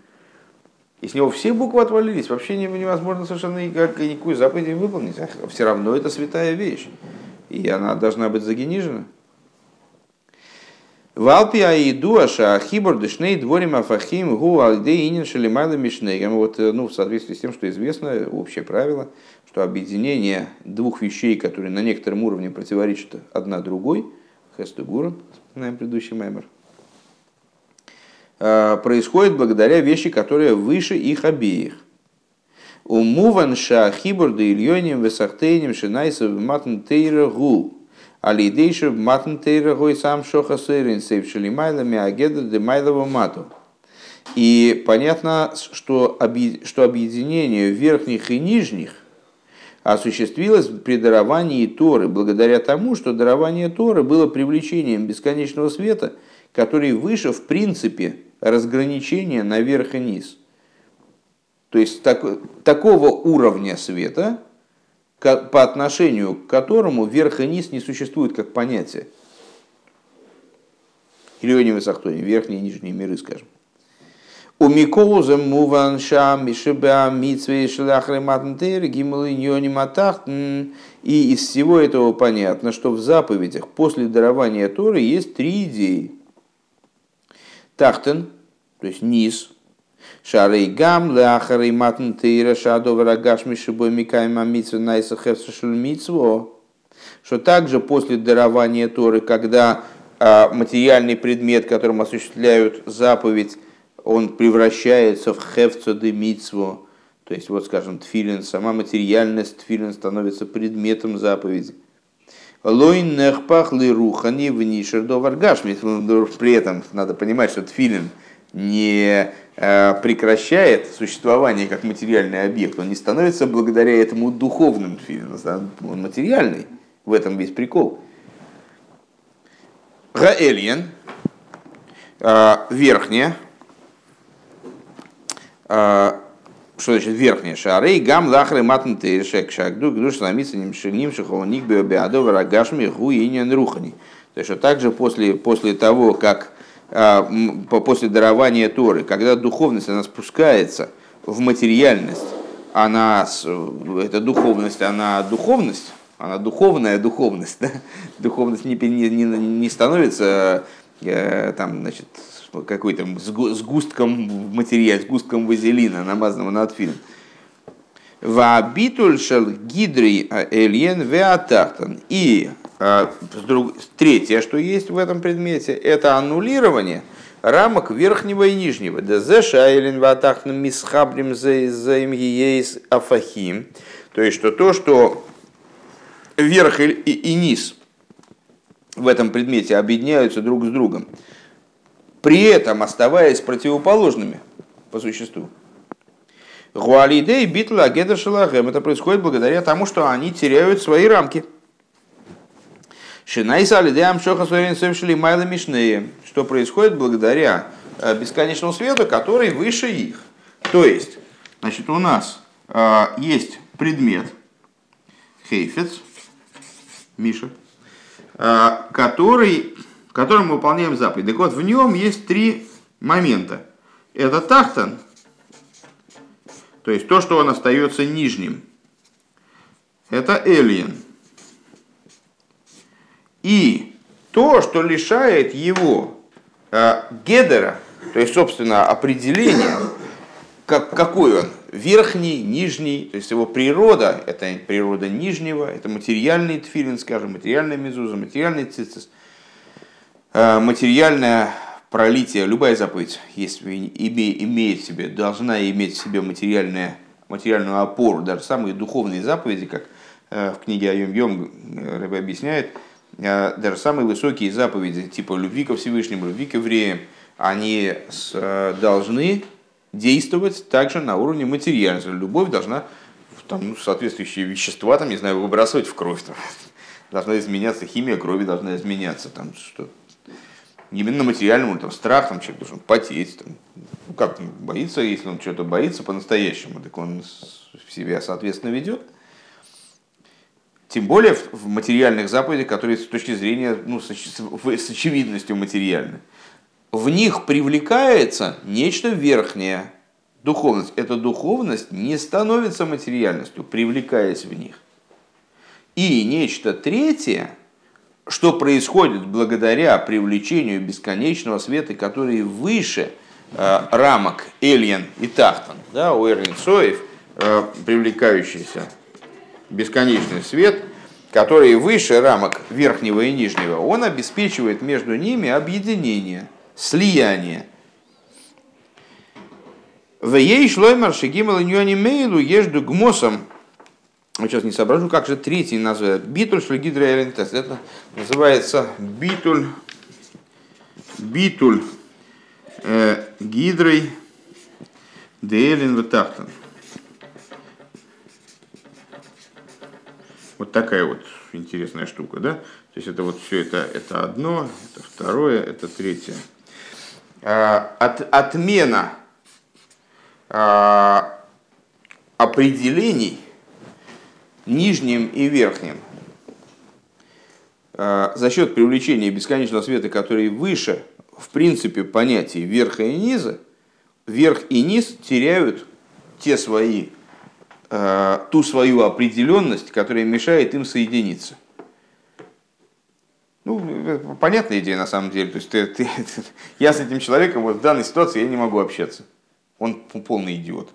и с него все буквы отвалились, вообще не- невозможно совершенно никак, никакую заповедь выполнить. А все равно это святая вещь. И она должна быть загенижена. Валпи аиду аша ахибор дышней дворим афахим гу альде инин шалимайла мишнейгам. Вот, э, ну, в соответствии с тем, что известно, общее правило, что объединение двух вещей, которые на некотором уровне противоречат одна другой, хестугура, вспоминаем предыдущий мемор, э, происходит благодаря вещи, которые выше их обеих. Умуван ша хибур да ильоним весахтейним шинайса в матн тейра гу. Алидейша в матн тейра гой сам шоха сэрин сейв шалимайлами агеда де майлова мату. И понятно, что, что объединение верхних и нижних осуществилось при даровании Торы, благодаря тому, что дарование Торы было привлечением бесконечного света, который выше, в принципе, разграничения на верх и низ. То есть так- такого уровня света, по отношению к которому верх и низ не существуют как понятие. Или они высохтоне, верхние и нижние миры, скажем. У Миколуза Муван Шам Мишеба Митсвей Шляхры Матнтейр Гималы Ньони Матахтн. И из всего этого понятно, что в заповедях после дарования Торы есть три идеи. Тахтен, то есть низ, Шарей гам, ляхарей матн тейра, шадов рагаш мишибой микаем амитсва найса шельмитсво. Что также после дарования Торы, когда а, материальный предмет, которым осуществляют заповедь, он превращается в хевцо де митсво, то есть, вот скажем, тфилин, сама материальность тфилин становится предметом заповеди. Лойн нехпах ли рухани в нишердоваргашми. При этом надо понимать, что тфилин не э, прекращает существование как материальный объект, он не становится благодаря этому духовным тфилином, он материальный, в этом весь прикол. Гаэльен, э, верхняя, э, что значит верхняя шары, гам лахры матн тейшек шагду, гдуш ламица ним шиховник беобеадов рагашми гуинен рухани. То есть, также после, после того, как после дарования Торы, когда духовность, она спускается в материальность, она, эта духовность, она духовность, она духовная духовность, да? *laughs* духовность не, не, не, не становится э, там, значит, какой-то сгу- сгустком материала, сгустком вазелина, намазанного над фильм. Вабитуль шел гидрий эльен веатахтан. И а, третье, что есть в этом предмете, это аннулирование рамок верхнего и нижнего. Дезе афахим. То есть, что то, что верх и, низ в этом предмете объединяются друг с другом, при этом оставаясь противоположными по существу. Гуалидей битла агеда шелахем. Это происходит благодаря тому, что они теряют свои рамки. Шинайса алидеам шоха совершили майла мишнее. Что происходит благодаря э, бесконечному свету, который выше их. То есть, значит, у нас э, есть предмет хейфец, Миша, э, который, которым мы выполняем заповедь. Так вот, в нем есть три момента. Это тахтан, то есть то, что он остается нижним. Это эллиен. И то, что лишает его э, гедера, то есть, собственно, определения, как, какой он, верхний, нижний, то есть его природа, это природа нижнего, это материальный тфилин, скажем, материальная мезуза, материальный цицис, э, материальное пролитие, любая заповедь, если име, имеет в себе, должна иметь в себе материальное, материальную опору, даже самые духовные заповеди, как э, в книге Айом Йом Рэбе объясняет, даже самые высокие заповеди, типа любви ко Всевышнему, любви к евреям, они э, должны действовать также на уровне материальности. Любовь должна там, ну, соответствующие вещества, там, не знаю, выбрасывать в кровь. Там, *laughs* должна изменяться, химия крови должна изменяться. Там, что именно материальному, там, страх, там, человек должен потеть. Там, ну, как боится, если он что-то боится по-настоящему, так он себя, соответственно, ведет. Тем более в, материальных заповедях, которые с точки зрения, ну, с очевидностью материальны в них привлекается нечто верхнее, духовность. Эта духовность не становится материальностью, привлекаясь в них. И нечто третье, что происходит благодаря привлечению бесконечного света, который выше э, рамок Эльен и Тахтан, да, у Эрлин Соев, э, привлекающийся бесконечный свет, который выше рамок верхнего и нижнего, он обеспечивает между ними объединение – слияние. В ей шлоймар шигимал ньони мейлу ежду гмосом. Сейчас не соображу, как же третий назвать. Битуль шлигидра элентес. Это называется битуль, битуль э, гидрой деэлин ватахтан. Вот такая вот интересная штука, да? То есть это вот все это, это одно, это второе, это третье. От, отмена а, определений нижним и верхним а, за счет привлечения бесконечного света, который выше, в принципе, понятий верха и низа, верх и низ теряют те свои, а, ту свою определенность, которая мешает им соединиться. Ну, понятная идея на самом деле. То есть ты, ты, ты, *laughs* я с этим человеком вот в данной ситуации я не могу общаться. Он полный идиот.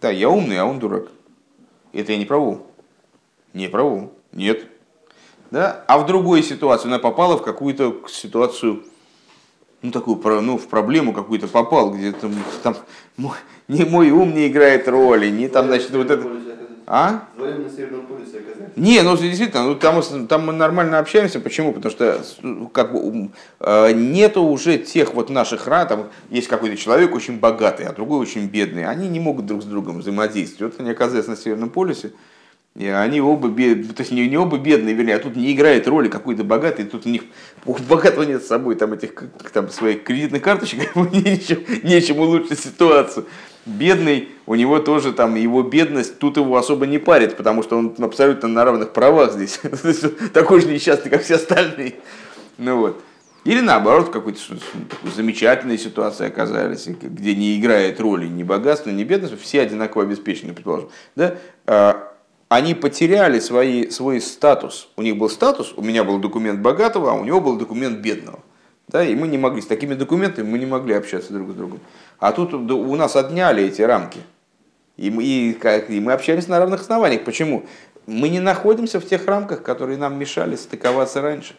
Да, я умный, а он дурак. Это я не праву. Не праву. Нет. Да? А в другой ситуации она попала в какую-то ситуацию, ну, такую, ну, в проблему какую-то попал, где там, там не мой ум не играет роли, не там, значит, вот это... А? Оказались. Не, ну действительно, ну, там, там мы нормально общаемся. Почему? Потому что как бы, э, нету уже тех вот наших рад, там есть какой-то человек очень богатый, а другой очень бедный. Они не могут друг с другом взаимодействовать. Вот они оказываются на Северном полюсе, и они оба бедные, то есть не, не оба бедные, вернее, а тут не играет роли какой-то богатый, тут у них у богатого нет с собой там этих там, своих кредитных карточек, *laughs* нечем, нечем улучшить ситуацию бедный, у него тоже там его бедность тут его особо не парит, потому что он абсолютно на равных правах здесь. *laughs* Такой же несчастный, как все остальные. Ну вот. Или наоборот, в какой-то замечательной ситуации оказались, где не играет роли ни богатство, ни бедность, все одинаково обеспечены, предположим. Да? А, Они потеряли свои, свой статус. У них был статус, у меня был документ богатого, а у него был документ бедного. Да, и мы не могли, с такими документами мы не могли общаться друг с другом. А тут у нас отняли эти рамки. И мы, и, и мы общались на равных основаниях. Почему? Мы не находимся в тех рамках, которые нам мешали стыковаться раньше.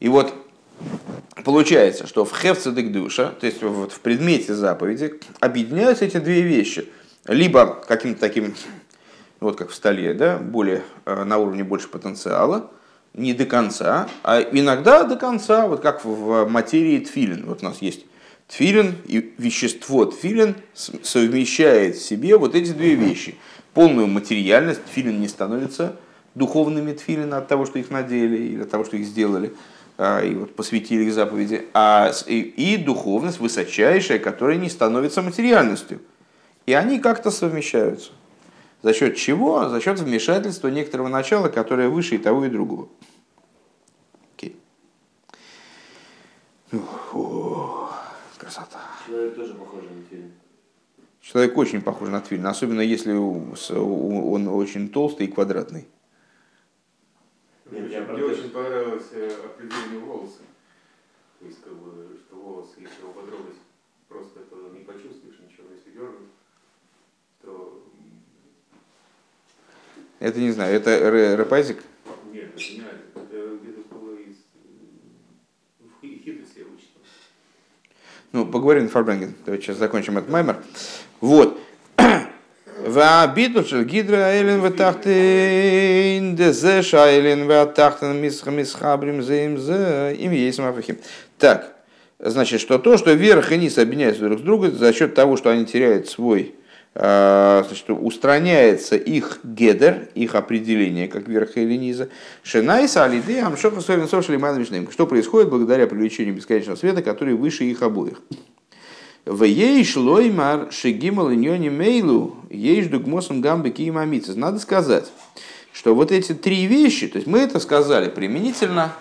И вот получается, что в хевцедек душа, то есть вот в предмете заповеди, объединяются эти две вещи. Либо каким-то таким, вот как в столе, да, более, э, на уровне больше потенциала, не до конца, а иногда до конца, вот как в материи тфилин. Вот у нас есть тфилин, и вещество тфилин совмещает в себе вот эти две вещи. Полную материальность, тфилин не становится духовными тфилин от того, что их надели или от того, что их сделали а, и вот посвятили их заповеди, а и, и духовность высочайшая, которая не становится материальностью. И они как-то совмещаются. За счет чего? За счет вмешательства некоторого начала, которое выше и того, и другого. Окей. Красота. Человек тоже похож на фильм. Человек очень похож на тфилин, особенно если он очень толстый и квадратный. Мне, Нет, мне то, очень понравилось э, определение волоса. То есть, как бы, что волос, если его потрогать, просто это не почувствуешь ничего. Если дернуть, то Это не знаю, это Рэ- Рэпайзик? нет, это не надо. Это где-то было из э, в хи- хитрости я вычитал. Ну, поговорим на Фарбренген. Давайте сейчас закончим этот маймер. Вот. Ваабиту шел гидра эйлен ватахтен дезе шайлен ватахтен мисхабрим зе им есть мафахим. Так, значит, что то, что верх и низ объединяются друг с другом за счет того, что они теряют свой, значит, устраняется их гедер, их определение, как верха или низа. Шенайса алиды амшоха сорин сошли Что происходит благодаря привлечению бесконечного света, который выше их обоих. В ей шлоймар шегимал иньони мейлу, ейш дугмосом гамбы киимамицис. Надо сказать, что вот эти три вещи, то есть мы это сказали применительно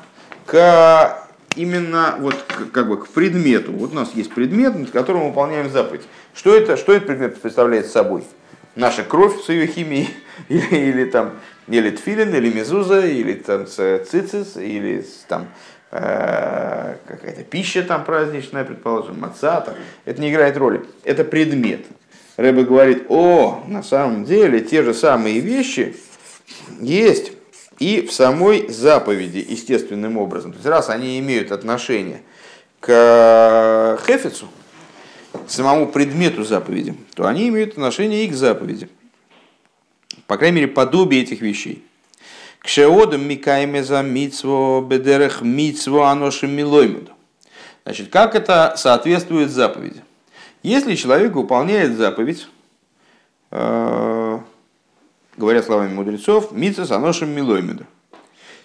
к именно вот как бы к предмету. Вот у нас есть предмет, над которым мы выполняем заповедь. Что это, что этот предмет представляет собой? Наша кровь с ее химией, *laughs* или, или там, или тфилин, или мезуза, или там цицис, или там э, какая-то пища там праздничная, предположим, маца, это не играет роли. Это предмет. Рэбе говорит, о, на самом деле те же самые вещи есть и в самой заповеди естественным образом. То есть раз они имеют отношение к хефицу, самому предмету заповеди, то они имеют отношение и к заповеди. По крайней мере, подобие этих вещей. К шеодам микайме за митсво бедерех митсво аноши милоймеду. Значит, как это соответствует заповеди? Если человек выполняет заповедь, э, говоря словами мудрецов, митсва с аношим милоймеду.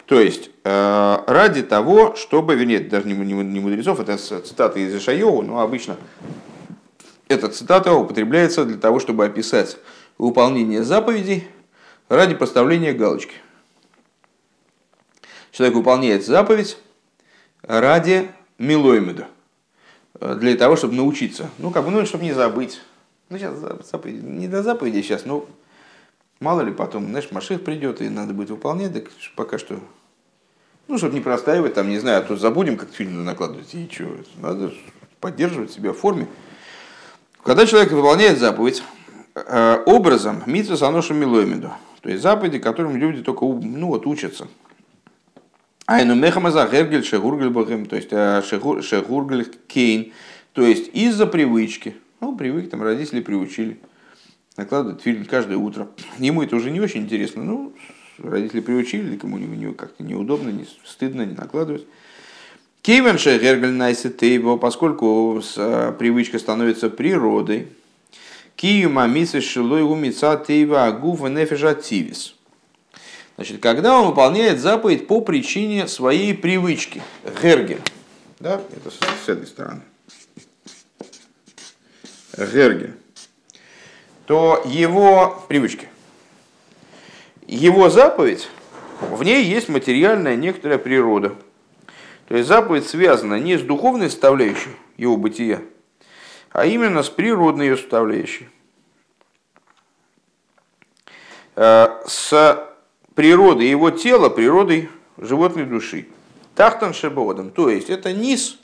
То есть, э, ради того, чтобы, вернее, даже не, мудрецов, это цитата из Ишайова, но обычно эта цитата употребляется для того, чтобы описать выполнение заповедей ради поставления галочки. Человек выполняет заповедь ради милоймеда, э, для того, чтобы научиться. Ну, как бы, ну, чтобы не забыть. Ну, сейчас за- заповеди, не до заповеди сейчас, но мало ли потом, знаешь, Маших придет, и надо будет выполнять, так пока что, ну, чтобы не простаивать, там, не знаю, а то забудем, как фильм накладывать, и что, надо поддерживать себя в форме. Когда человек выполняет заповедь э, образом митсва саноша милоймеду, то есть заповеди, которым люди только ну, вот, учатся. Айну мехамаза гергель шегургель богем, то есть э, шегур- шегургель кейн, то есть из-за привычки. Ну, привык, там родители приучили. Накладывают фильм каждое утро. *clears throat* Ему это уже не очень интересно. Ну, родители приучили, кому не, не- как-то неудобно, не стыдно, не накладывать. Кейвен шегергель найсетейбо, поскольку э, привычка становится природой. Киюма мисы шилой умица тейва агуфа нефежативис. Значит, когда он выполняет заповедь по причине своей привычки. Гергель. Да, это с, этой стороны. Гергель. То его привычки. Его заповедь, в ней есть материальная некоторая природа. То есть заповедь связана не с духовной составляющей его бытия, а именно с природной ее составляющей. Э, с природой его тела, природой животной души. Тахтан шебодом, то есть это низ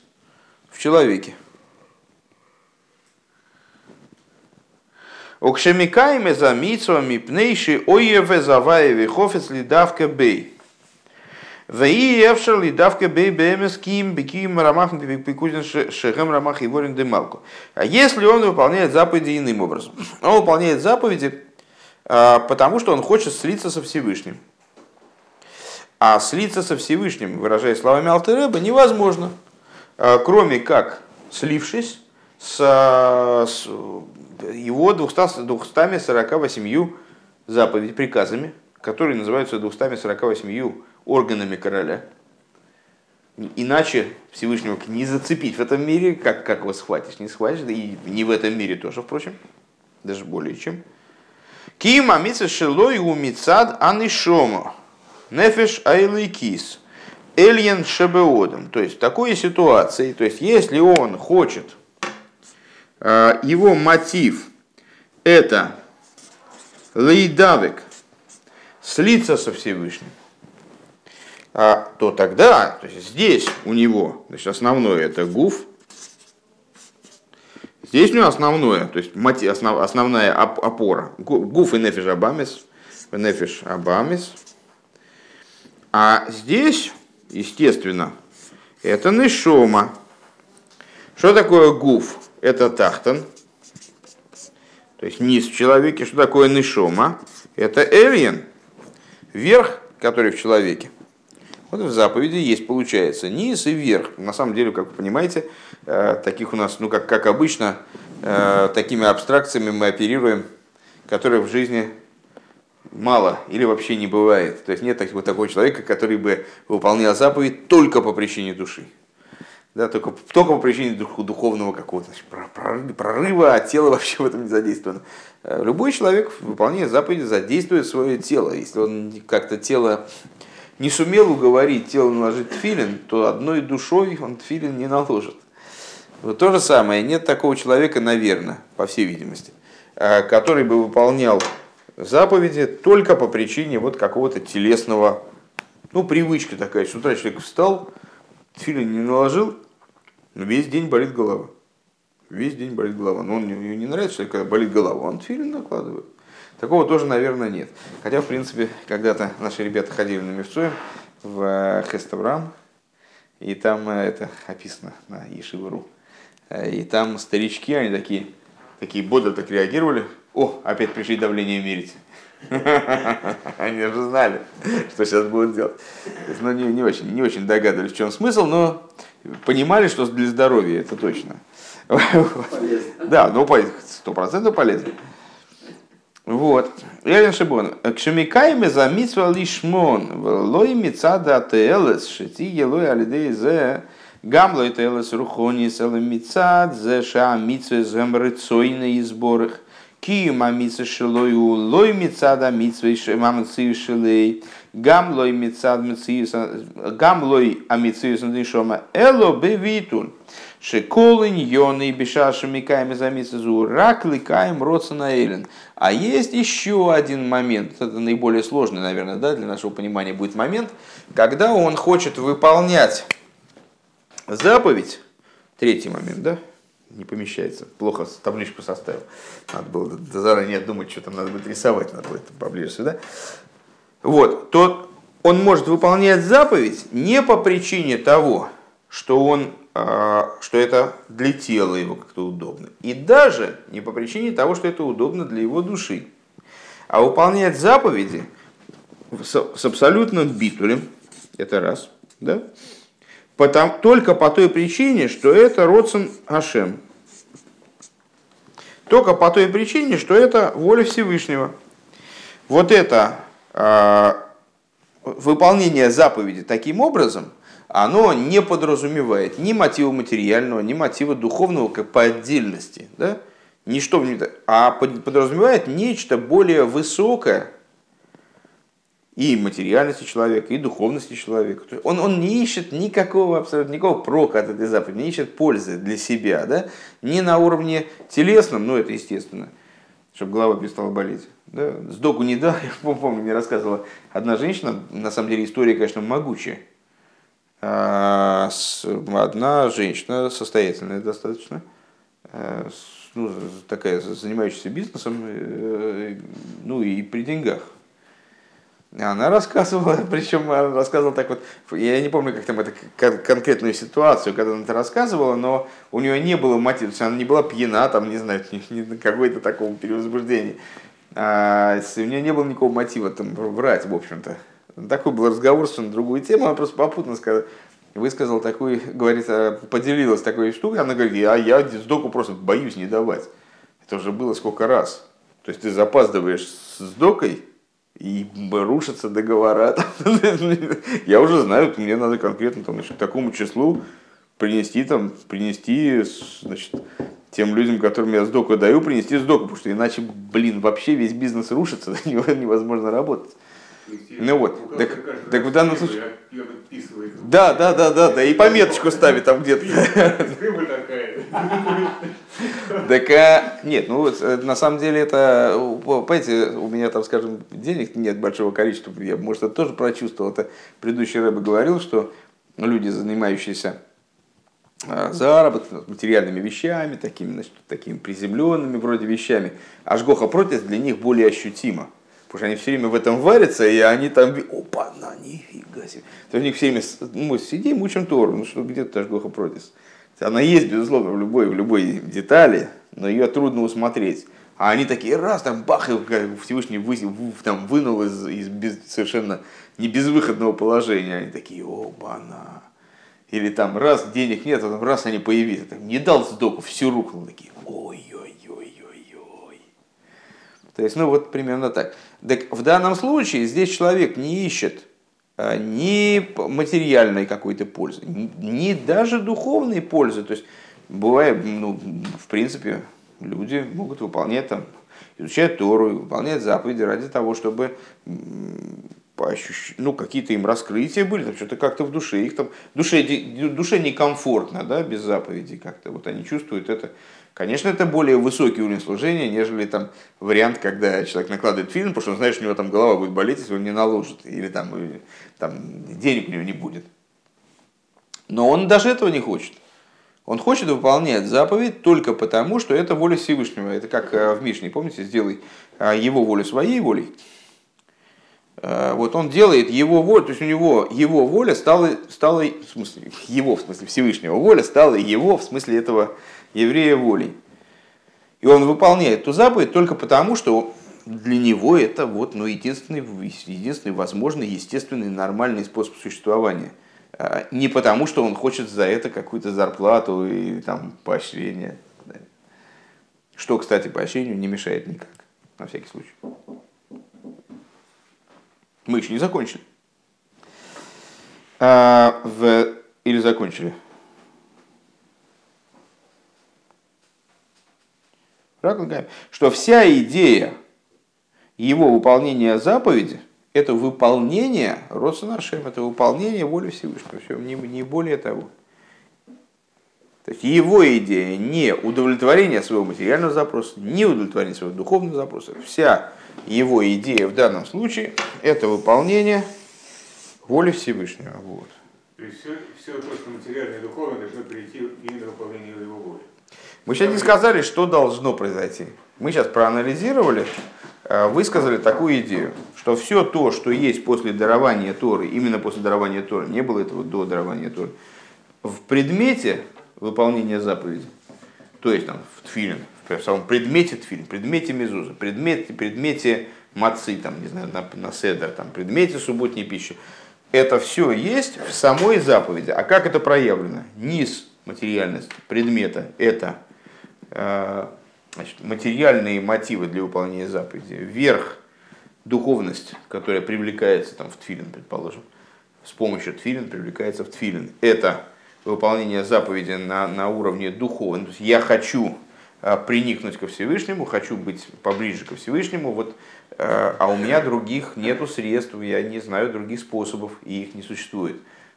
в человеке. Окшемикайме за митсвами пнейши оеве заваеве хофец лидавка бей. Ваи евшер лидавка бей бемес ким беким рамах пикузин шехем рамах и ворин демалку. А если он выполняет заповеди иным образом? *sniffs* Он выполняет заповеди, а, потому что он хочет слиться со Всевышним. А слиться со Всевышним, выражая словами Алтереба, невозможно, а, кроме как слившись с, с его 200, 248 заповедь, приказами, которые называются 248 органами короля. Иначе Всевышнего не зацепить в этом мире, как, как его схватишь, не схватишь, и не в этом мире тоже, впрочем, даже более чем. Кима митса шелой у мицад анишомо. Нефеш айликис. Эльен шебеодом. То есть в такой ситуации, то есть если он хочет, его мотив это лейдавик, слиться со Всевышним, а, то тогда, то есть здесь у него, значит, основное это гуф, Здесь у него основное, то есть мотив, основ, основная опора. Гуф и нефиш абамис, нефиш абамис. А здесь, естественно, это нишома. Что такое гуф? Это тахтан, то есть низ в человеке. Что такое нишома? Это эльен, верх, который в человеке. Вот в заповеди есть, получается, низ и верх. На самом деле, как вы понимаете, э, таких у нас, ну, как, как обычно, э, такими абстракциями мы оперируем, которые в жизни мало или вообще не бывает. То есть нет вот такого человека, который бы выполнял заповедь только по причине души. Да, только, только по причине дух, духовного какого-то прорыва, а тело *laughs* вообще в этом не задействовано. Э, любой человек, выполняя заповедь, задействует свое тело. Если он как-то тело не сумел уговорить тело наложить филин, то одной душой он филин не наложит. Вот то же самое, нет такого человека, наверное, по всей видимости, э, который бы выполнял заповеди только по причине вот какого-то телесного, ну, привычка такая. С утра человек встал, филин не наложил, весь день болит голова. Весь день болит голова. Но он не, не нравится, когда болит голова, он филин накладывает. Такого тоже, наверное, нет. Хотя, в принципе, когда-то наши ребята ходили на Мевцуем в э, Хеставрам, и там э, это описано на Ешивару. Э, и там старички, они такие, такие бодро так реагировали. О, опять пришли давление мерить. *laughs* Они же знали, что сейчас будут делать. Ну, не, не, очень, не очень догадывались, в чем смысл, но понимали, что для здоровья это точно. Полезно. Да, ну сто процентов полезно. Вот. Ялин Шибон. Кшемикайме за митсва лишмон. Лой мицада ателес. Шити елой алидей зе. Гамлой телес рухони селем мицад. Зе ша митсва зем рыцойны изборых. Киюма митсва шилою. Лой мицада мамцию шилей. Гамлой мицад мицию. Гамлой амицию сандишома. Эло бевитун. Шеколын, йоны, бешаши, микаем, замисазу, рак, ликаем, родсона эллен. А есть еще один момент, это наиболее сложный, наверное, да, для нашего понимания будет момент, когда он хочет выполнять заповедь, третий момент, да, не помещается, плохо табличку составил, надо было заранее думать, что там надо будет рисовать, надо будет поближе сюда. Вот, то он может выполнять заповедь не по причине того, что он а, что это для тела его как-то удобно. И даже не по причине того, что это удобно для его души. А выполнять заповеди с абсолютным битулем, это раз, да? Потом, только по той причине, что это родствен Ашем. Только по той причине, что это воля Всевышнего. Вот это э, выполнение заповеди таким образом – оно не подразумевает ни мотива материального, ни мотива духовного как по отдельности, да? Ничто, а подразумевает нечто более высокое, и материальности человека, и духовности человека. Он, он не ищет никакого, абсолютно никакого прока от этой заповеди, не ищет пользы для себя, да? не на уровне телесном, ну это естественно, чтобы голова перестала болеть. Да? Сдоку не да, *laughs* я помню, мне рассказывала одна женщина, на самом деле история, конечно, могучая. А, с- Одна женщина, состоятельная достаточно, с- ну, такая занимающаяся бизнесом, э, ну и при деньгах. Она рассказывала, *laughs* причем она рассказывала так вот, я не помню, как там это кон- конкретную ситуацию, когда она это рассказывала, но у нее не было мотива, она не была пьяна, там, не знаю, *laughs* какой-то таком перевозбуждении. А, с- у нее не было никакого мотива там врать, в общем-то. Такой был разговор совершенно на другую тему, она просто попутно сказала, высказал такой, *laughs* говорит, а, поделилась такой штукой, она говорит, а я сдоку просто боюсь не давать. Это уже было сколько раз. То есть ты запаздываешь с сдокой, и рушатся договора. *laughs* Я уже знаю, мне надо конкретно там, значит, к такому числу принести, там, принести значит, тем людям, которым я сдоку даю, принести сдоку, потому что иначе, блин, вообще весь бизнес рушится, *laughs* невозможно работать. Ну вот, так- так в данном случае-. Да, да, да, да, да, и пометочку ставит там где-то. *laughs* Так, а, нет, ну вот, э, на самом деле это, понимаете, у меня там, скажем, денег нет большого количества, я, может, это тоже прочувствовал, это предыдущий рэбе говорил, что люди, занимающиеся а, заработком, материальными вещами, такими, значит, такими приземленными вроде вещами, ажгоха против для них более ощутимо. Потому что они все время в этом варятся, и они там, опа, на, нифига себе. То есть у них все время, ну, сидим, учим Тору, ну что, где-то ажгоха против. Она есть, безусловно, в любой, в любой детали, но ее трудно усмотреть. А они такие, раз, там, бах, и Всевышний вы, там, вынул из, из без- совершенно не безвыходного положения. Они такие, оба-на. Или там, раз, денег нет, а потом раз они появились. Там, не дал сдоку, все рухнуло. Такие, ой-ой-ой-ой-ой. То есть, ну вот примерно так. Так в данном случае здесь человек не ищет ни п- материальной какой-то пользы, ни, ни даже духовной пользы. То есть, бывает, ну, в принципе, люди могут выполнять там, изучать Тору, выполнять заповеди ради того, чтобы ну, какие-то им раскрытия были, там что-то как-то в душе, их там, душе, душе некомфортно, да, без заповедей как-то, вот они чувствуют это. Конечно, это более высокий уровень служения, нежели там вариант, когда человек накладывает фильм, потому что он знает, что у него там голова будет болеть, если он не наложит, или там, э, там денег у него не будет. Но он даже этого не хочет. Он хочет выполнять заповедь только потому, что это воля Всевышнего. Это как э, в Мишне, помните, сделай э, его волю своей волей. Э, Вот он делает его волю, то есть у него его воля стала, стала в смысле, *laughs* его, в смысле Всевышнего воля стала его, в смысле этого еврея волей. И он выполняет эту заповедь только потому, что для него это вот, ну, единственный, единственный возможный, естественный, нормальный способ существования. А, Не потому, что он хочет за это какую-то зарплату и там, поощрение. Что, кстати, поощрению не мешает никак, на всякий случай. Мы еще не закончили. А, в... Или закончили? Что вся идея его выполнения заповеди – это выполнение Родсонаршем, это выполнение воли Всевышнего, все, не, не более того. То есть его идея не удовлетворение своего материального запроса, не удовлетворение своего духовного запроса. Вся его идея в данном случае – это выполнение воли Всевышнего. Вот. То есть все, все то, что материальное и духовное, должно перейти именно в выполнение его воли. Мы сейчас не сказали, что должно произойти. Мы сейчас проанализировали, высказали такую идею, что все то, что есть после дарования Торы, именно после дарования Торы, не было этого до дарования Торы, в предмете выполнения заповеди, то есть там в тфилин, в самом предмете тфилин, предмете мезуза, предмете, предмете мацы, там, не знаю, на, на седер, там, предмете субботней пищи, это все есть в самой заповеди. А как это проявлено? Низ материальность предмета – это э, значит, материальные мотивы для выполнения заповеди. Верх – духовность, которая привлекается там, в тфилин, предположим. С помощью тфилин привлекается в тфилин. Это выполнение заповеди на, на уровне духовного. То есть я хочу а, приникнуть ко Всевышнему, хочу быть поближе ко Всевышнему, вот, а, а у меня других нету средств, я не знаю других способов, и их не существует.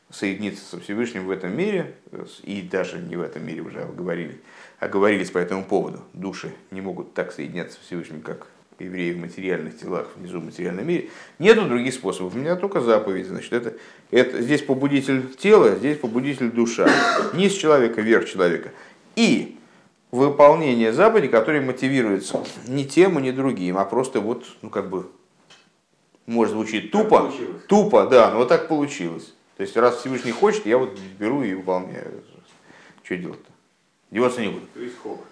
Соединиться со Всевышним в этом мире, и даже не в этом мире уже говорили, оговорились по этому поводу. Души не могут так соединяться с Всевышним, как евреи в материальных телах, внизу в материальном мире. Нету других способов. У меня только заповедь. Значит, это, это, здесь побудитель тела, здесь побудитель душа. Низ человека, верх человека. И выполнение заповедей, которые мотивируются не тем и не другим, а просто вот, ну как бы, может звучит тупо, тупо, да, но вот так получилось. То есть раз Всевышний хочет, я вот беру и выполняю. Что делать-то? Деваться не буду. То есть хок.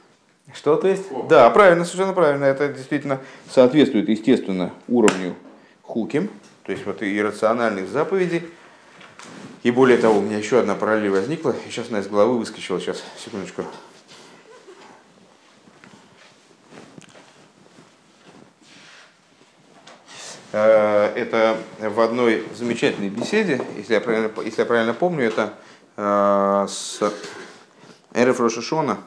Что то есть? Хок. Да, правильно, совершенно правильно. Это действительно соответствует, естественно, уровню хуким, то есть вот иррациональных заповедей. И более того, у меня еще одна параллель возникла, и сейчас она из головы выскочила. Сейчас, секундочку. Э, Это в одной замечательной беседе, если я правильно, если я правильно помню, это э, с Эреф Рошишона,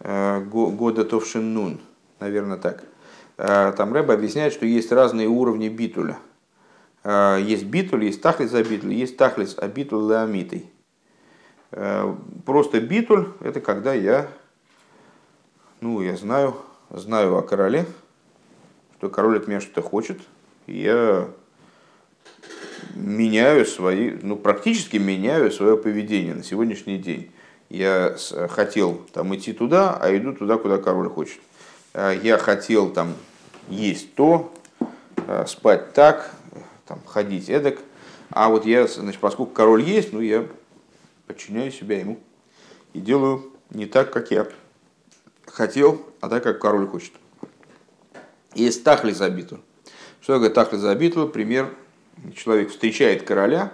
э, го- года Товшин наверное так. Э, Там Рэб объясняет, что есть разные уровни битуля. Э, Есть битуль, есть тахлис абитуль, есть тахлис абитуль леомитый. Э, Просто битуль – это когда я, ну, я знаю, знаю о короле, что король от меня что-то хочет, и я меняю свои, ну, практически меняю свое поведение на сегодняшний день. Я хотел там идти туда, а иду туда, куда король хочет. А Я хотел там есть то, а, спать так, там, ходить эдак. А вот я, значит, поскольку король есть, ну, я подчиняю себя ему и делаю не так, как я хотел, а так, как король хочет. Есть тахлис абиту. Что такое тахлис абиту? Пример. Человек встречает короля,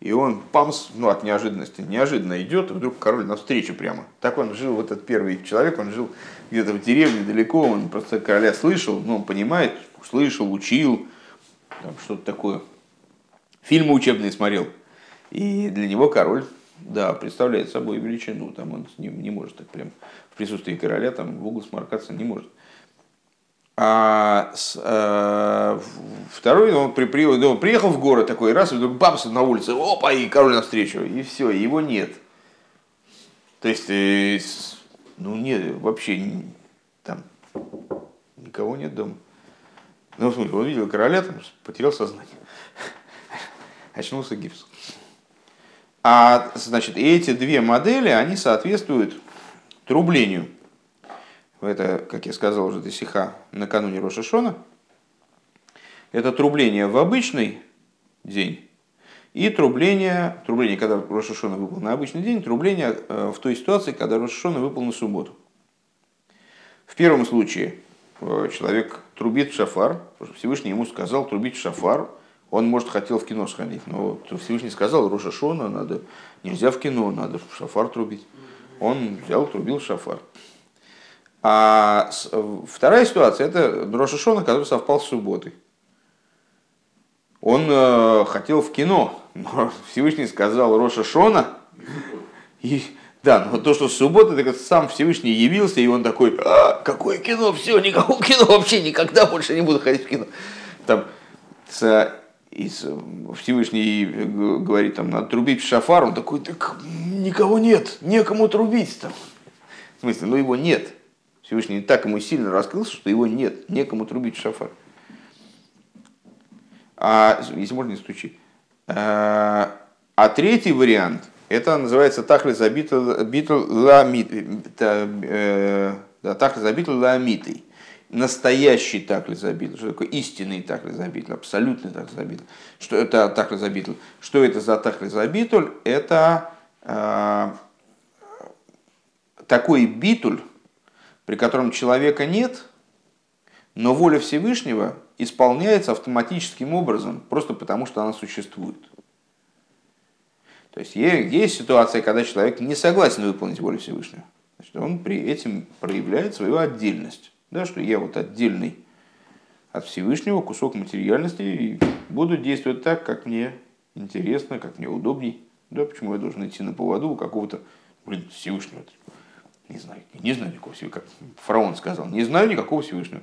и он памс, ну от неожиданности, неожиданно идет, и вдруг король навстречу прямо. Так он жил, вот этот первый человек, он жил где-то в деревне далеко, он просто короля слышал, ну он понимает, слышал, учил, там что-то такое. Фильмы учебные смотрел. И для него король, да, представляет собой величину. Там он не, не может так прям в присутствии короля там в угол сморкаться не может. А с- э, второй, он, при, при- он приехал в город такой, раз, и вдруг бамс на улице, опа, и король навстречу, и все, его нет. То есть, э, ну нет, вообще там никого нет дома. Ну, в смысле, он видел короля, там, потерял сознание. *laughs* Очнулся гипс. А, значит, эти две модели, они соответствуют трублению. Это, как я сказал уже, Тесиха накануне Рошашона. Это трубление в обычный день и трубление, трубление, когда Рошашона выпал на обычный день, трубление э, в той ситуации, когда Рошашона выпал на субботу. В первом случае э, человек трубит в шафар, Всевышний ему сказал трубить в шафар, он, может, хотел в кино сходить, но Всевышний сказал, Роша Шона, надо, нельзя в кино, надо в шафар трубить. Он взял, трубил шафар. А э, вторая ситуация, это Роша Шона, который совпал с субботой. Он э, хотел в кино, но *laughs* Всевышний сказал Роша Шона, и, да, но то, что суббота, так сам Всевышний явился, и он такой, а, какое кино, все, никакого *laughs* кино вообще, никогда больше не буду ходить в кино. Там, с, и с- Всевышний г- говорит, там, надо трубить в шафар, он такой, так никого нет, некому трубить там. В смысле, ну его нет. Всевышний так ему сильно раскрылся, что его нет, некому трубить в шафар. А, если можно, не стучи. А, а третий вариант, это называется тахлис забитл ламит. Тахлис забитл ламитый. Настоящий таклис забитл. Что такое истинный таклис забитл? Абсолютный таклис забитл. Что это таклис забитл? Что это за таклис забитл? Это а, такой битуль, при котором человека нет, но воля Всевышнего исполняется автоматическим образом, просто потому что она существует. То есть есть ситуация, когда человек не согласен выполнить волю Всевышнего. Значит, он при этим проявляет свою отдельность. Да, что я вот отдельный от Всевышнего, кусок материальности, и буду действовать так, как мне интересно, как мне удобней. Да, почему я должен идти на поводу у какого-то, блин, Всевышнего? Не знаю, не знаю никакого Всевышнего, как фараон сказал, не знаю никакого Всевышнего.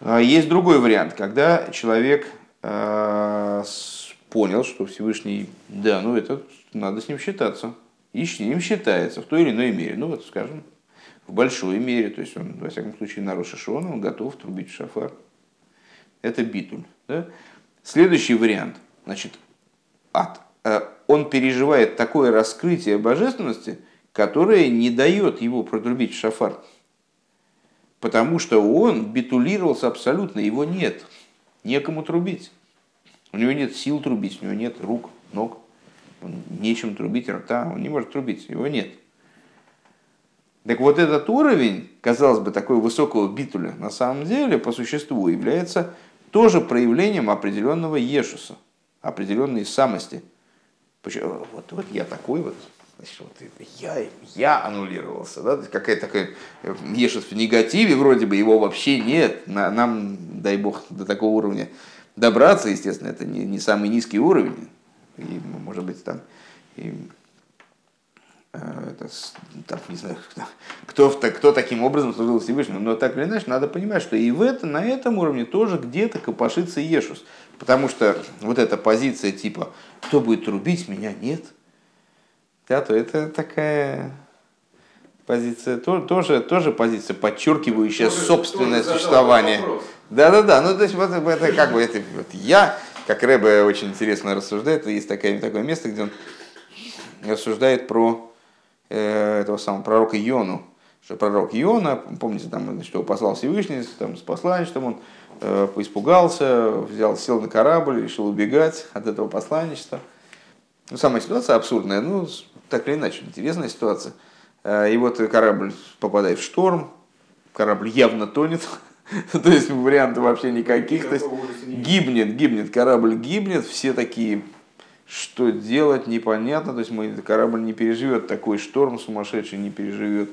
А Есть другой вариант, когда человек с- понял, что Всевышний, да, ну это надо с ним считаться. И с ним считается в той или иной мере. Ну вот, скажем, в большой мере, то есть он, во всяком случае, на Рошашон, он готов трубить шафар. Это битуль. Да? Следующий вариант. Значит, ад. Э, Он переживает такое раскрытие божественности, которое не дает его протрубить шафар. Потому что он битулировался абсолютно, его нет. Некому трубить. У него нет сил трубить, у него нет рук, ног. Он нечем трубить, рта, он не может трубить, его нет. Так вот этот уровень, казалось бы, такой высокого битуля, на самом деле, по существу, является тоже проявлением определенного ешуса, определенной самости. Вот, вот я такой вот, значит, вот это я, я аннулировался, да, То есть какая-то такая э, ешус в негативе, вроде бы его вообще нет, На- нам, дай бог, до такого уровня добраться, естественно, это не, не самый низкий уровень, и, может быть, там, и, э, это, там, не знаю, кто, кто, кто таким образом служил Всевышнему, но так или иначе, надо понимать, что и в это, на этом уровне тоже где-то копошится Ешус, потому что вот эта позиция типа «кто будет трубить, меня? Нет», да, то это такая позиция, то- тоже, тоже позиция, подчеркивающая Тоже- собственное тоже существование. вопрос. Да-да-да, ну то есть вот это как бы это вот я, как Рэбе очень интересно рассуждает, есть такое, такое место, где он рассуждает про э, этого самого пророка Иону, что пророк Иона, помните, там, его послал Всевышний там, с посланничеством, он э, испугался, взял, сел на корабль, решил убегать от этого посланничества. Ну, самая ситуация абсурдная, ну, так или иначе, интересная ситуация. Э, И вот корабль попадает в шторм, корабль явно тонет, *laughs* то есть вариантов вообще никаких. То есть гибнет, гибнет, корабль гибнет, все такие, что делать, непонятно, то есть мы, корабль не переживет, такой шторм сумасшедший не переживет.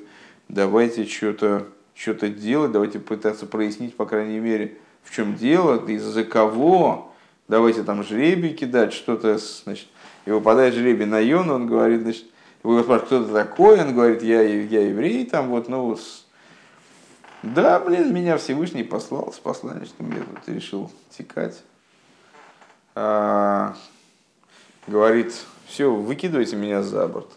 Давайте что-то что делать, давайте пытаться прояснить, по крайней мере, в чем дело, из-за кого, давайте там жребий кидать, что-то, значит, и выпадает жребий на Йону, он говорит, значит, его спрашивают, кто ты такой, он говорит, я, я еврей, там вот, ну, с- да, блин, меня Всевышний послал с посланничеством, я тут решил текать. А, говорит, все, выкидывайте меня за борт.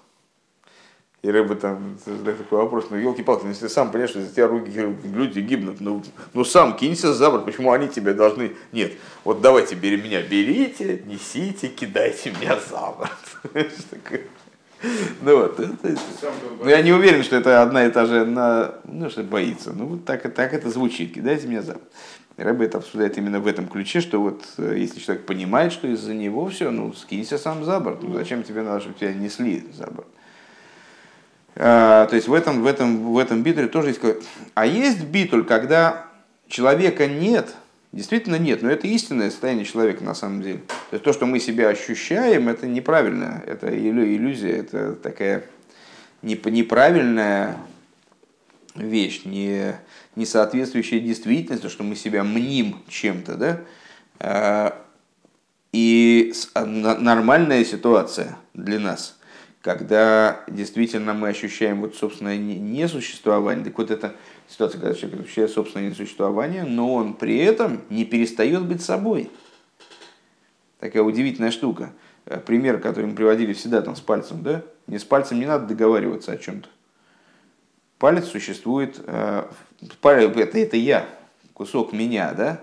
И Рэбе там задает такой вопрос, ну елки-палки, ну, если ты сам понимаешь, что из-за тебя руки, люди гибнут, ну, ну сам кинься за борт, почему они тебя должны... Нет, вот давайте бери меня, берите, несите, кидайте меня за борт. *laughs* Ну вот, это, ну, я не уверен, что это одна и та же, на, ну, что боится. Ну, вот так, так это звучит. Кидайте меня за. борт. Рэбе это обсуждает именно в этом ключе, что вот э, если человек понимает, что из-за него все, ну, скинься сам за борт. Ну, зачем тебе надо, чтобы тебя несли за борт? А, то есть в этом, в этом, в этом битуле тоже есть... А есть битуль, когда человека нет, действительно нет, но это истинное состояние человека на самом деле. То есть то, что мы себя ощущаем, это неправильно, это иллю- иллюзия, это такая неп- неправильная вещь, не, не соответствующая действительности, что мы себя мним чем-то, да? А, И а, на- нормальная ситуация для нас, когда действительно мы ощущаем вот собственное не- несуществование, так вот эта ситуация, когда человек ощущает собственное несуществование, но он при этом не перестает быть собой. Такая удивительная штука. Э, Пример, который мы приводили всегда там с пальцем, да? Не с пальцем не надо договариваться о чем-то. Палец существует, э, палец это, это я, кусок меня, да?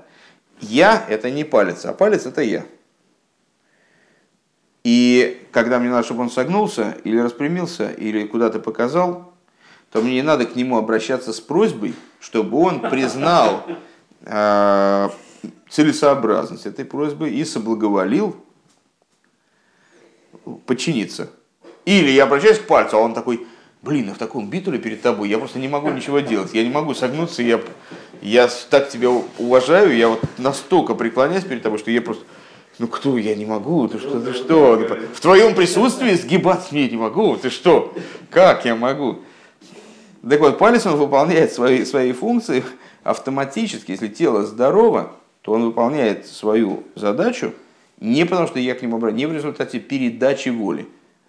Я это не палец, а палец это я. И когда мне надо, чтобы он согнулся или распрямился, или куда-то показал, то мне не надо к нему обращаться с просьбой, чтобы он признал э, целесообразность этой просьбы и соблаговолил подчиниться. Или я обращаюсь к пальцу, а он такой, блин, я в таком битуле перед тобой, я просто не могу ничего делать, я не могу согнуться, я, я так тебя уважаю, я вот настолько преклоняюсь перед тобой, что я просто, ну кто, я не могу, ты что, ты что, в твоем присутствии сгибаться мне не могу, ты что, как я могу? Так вот, палец он выполняет свои, свои функции автоматически, если тело здорово, то он выполняет свою задачу не потому, что я к нему обращаюсь, не в результате передачи воли,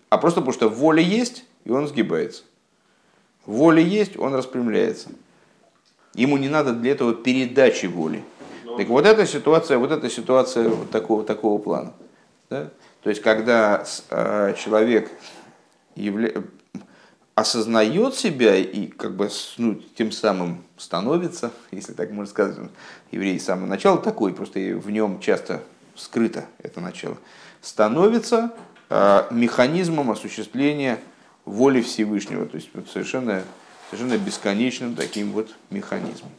а просто потому, что воля есть, и он сгибается. Воля есть, он распрямляется. Ему не надо для этого передачи воли. Так вот эта ситуация, вот эта ситуация вот такого, такого плана. Да? То есть, когда э, человек явля- осознает себя и как бы ну, тем самым становится, если так можно сказать, еврей с самого начала такой, просто в нем часто скрыто это начало, становится э, механизмом осуществления воли Всевышнего, то есть вот совершенно, совершенно бесконечным таким вот механизмом.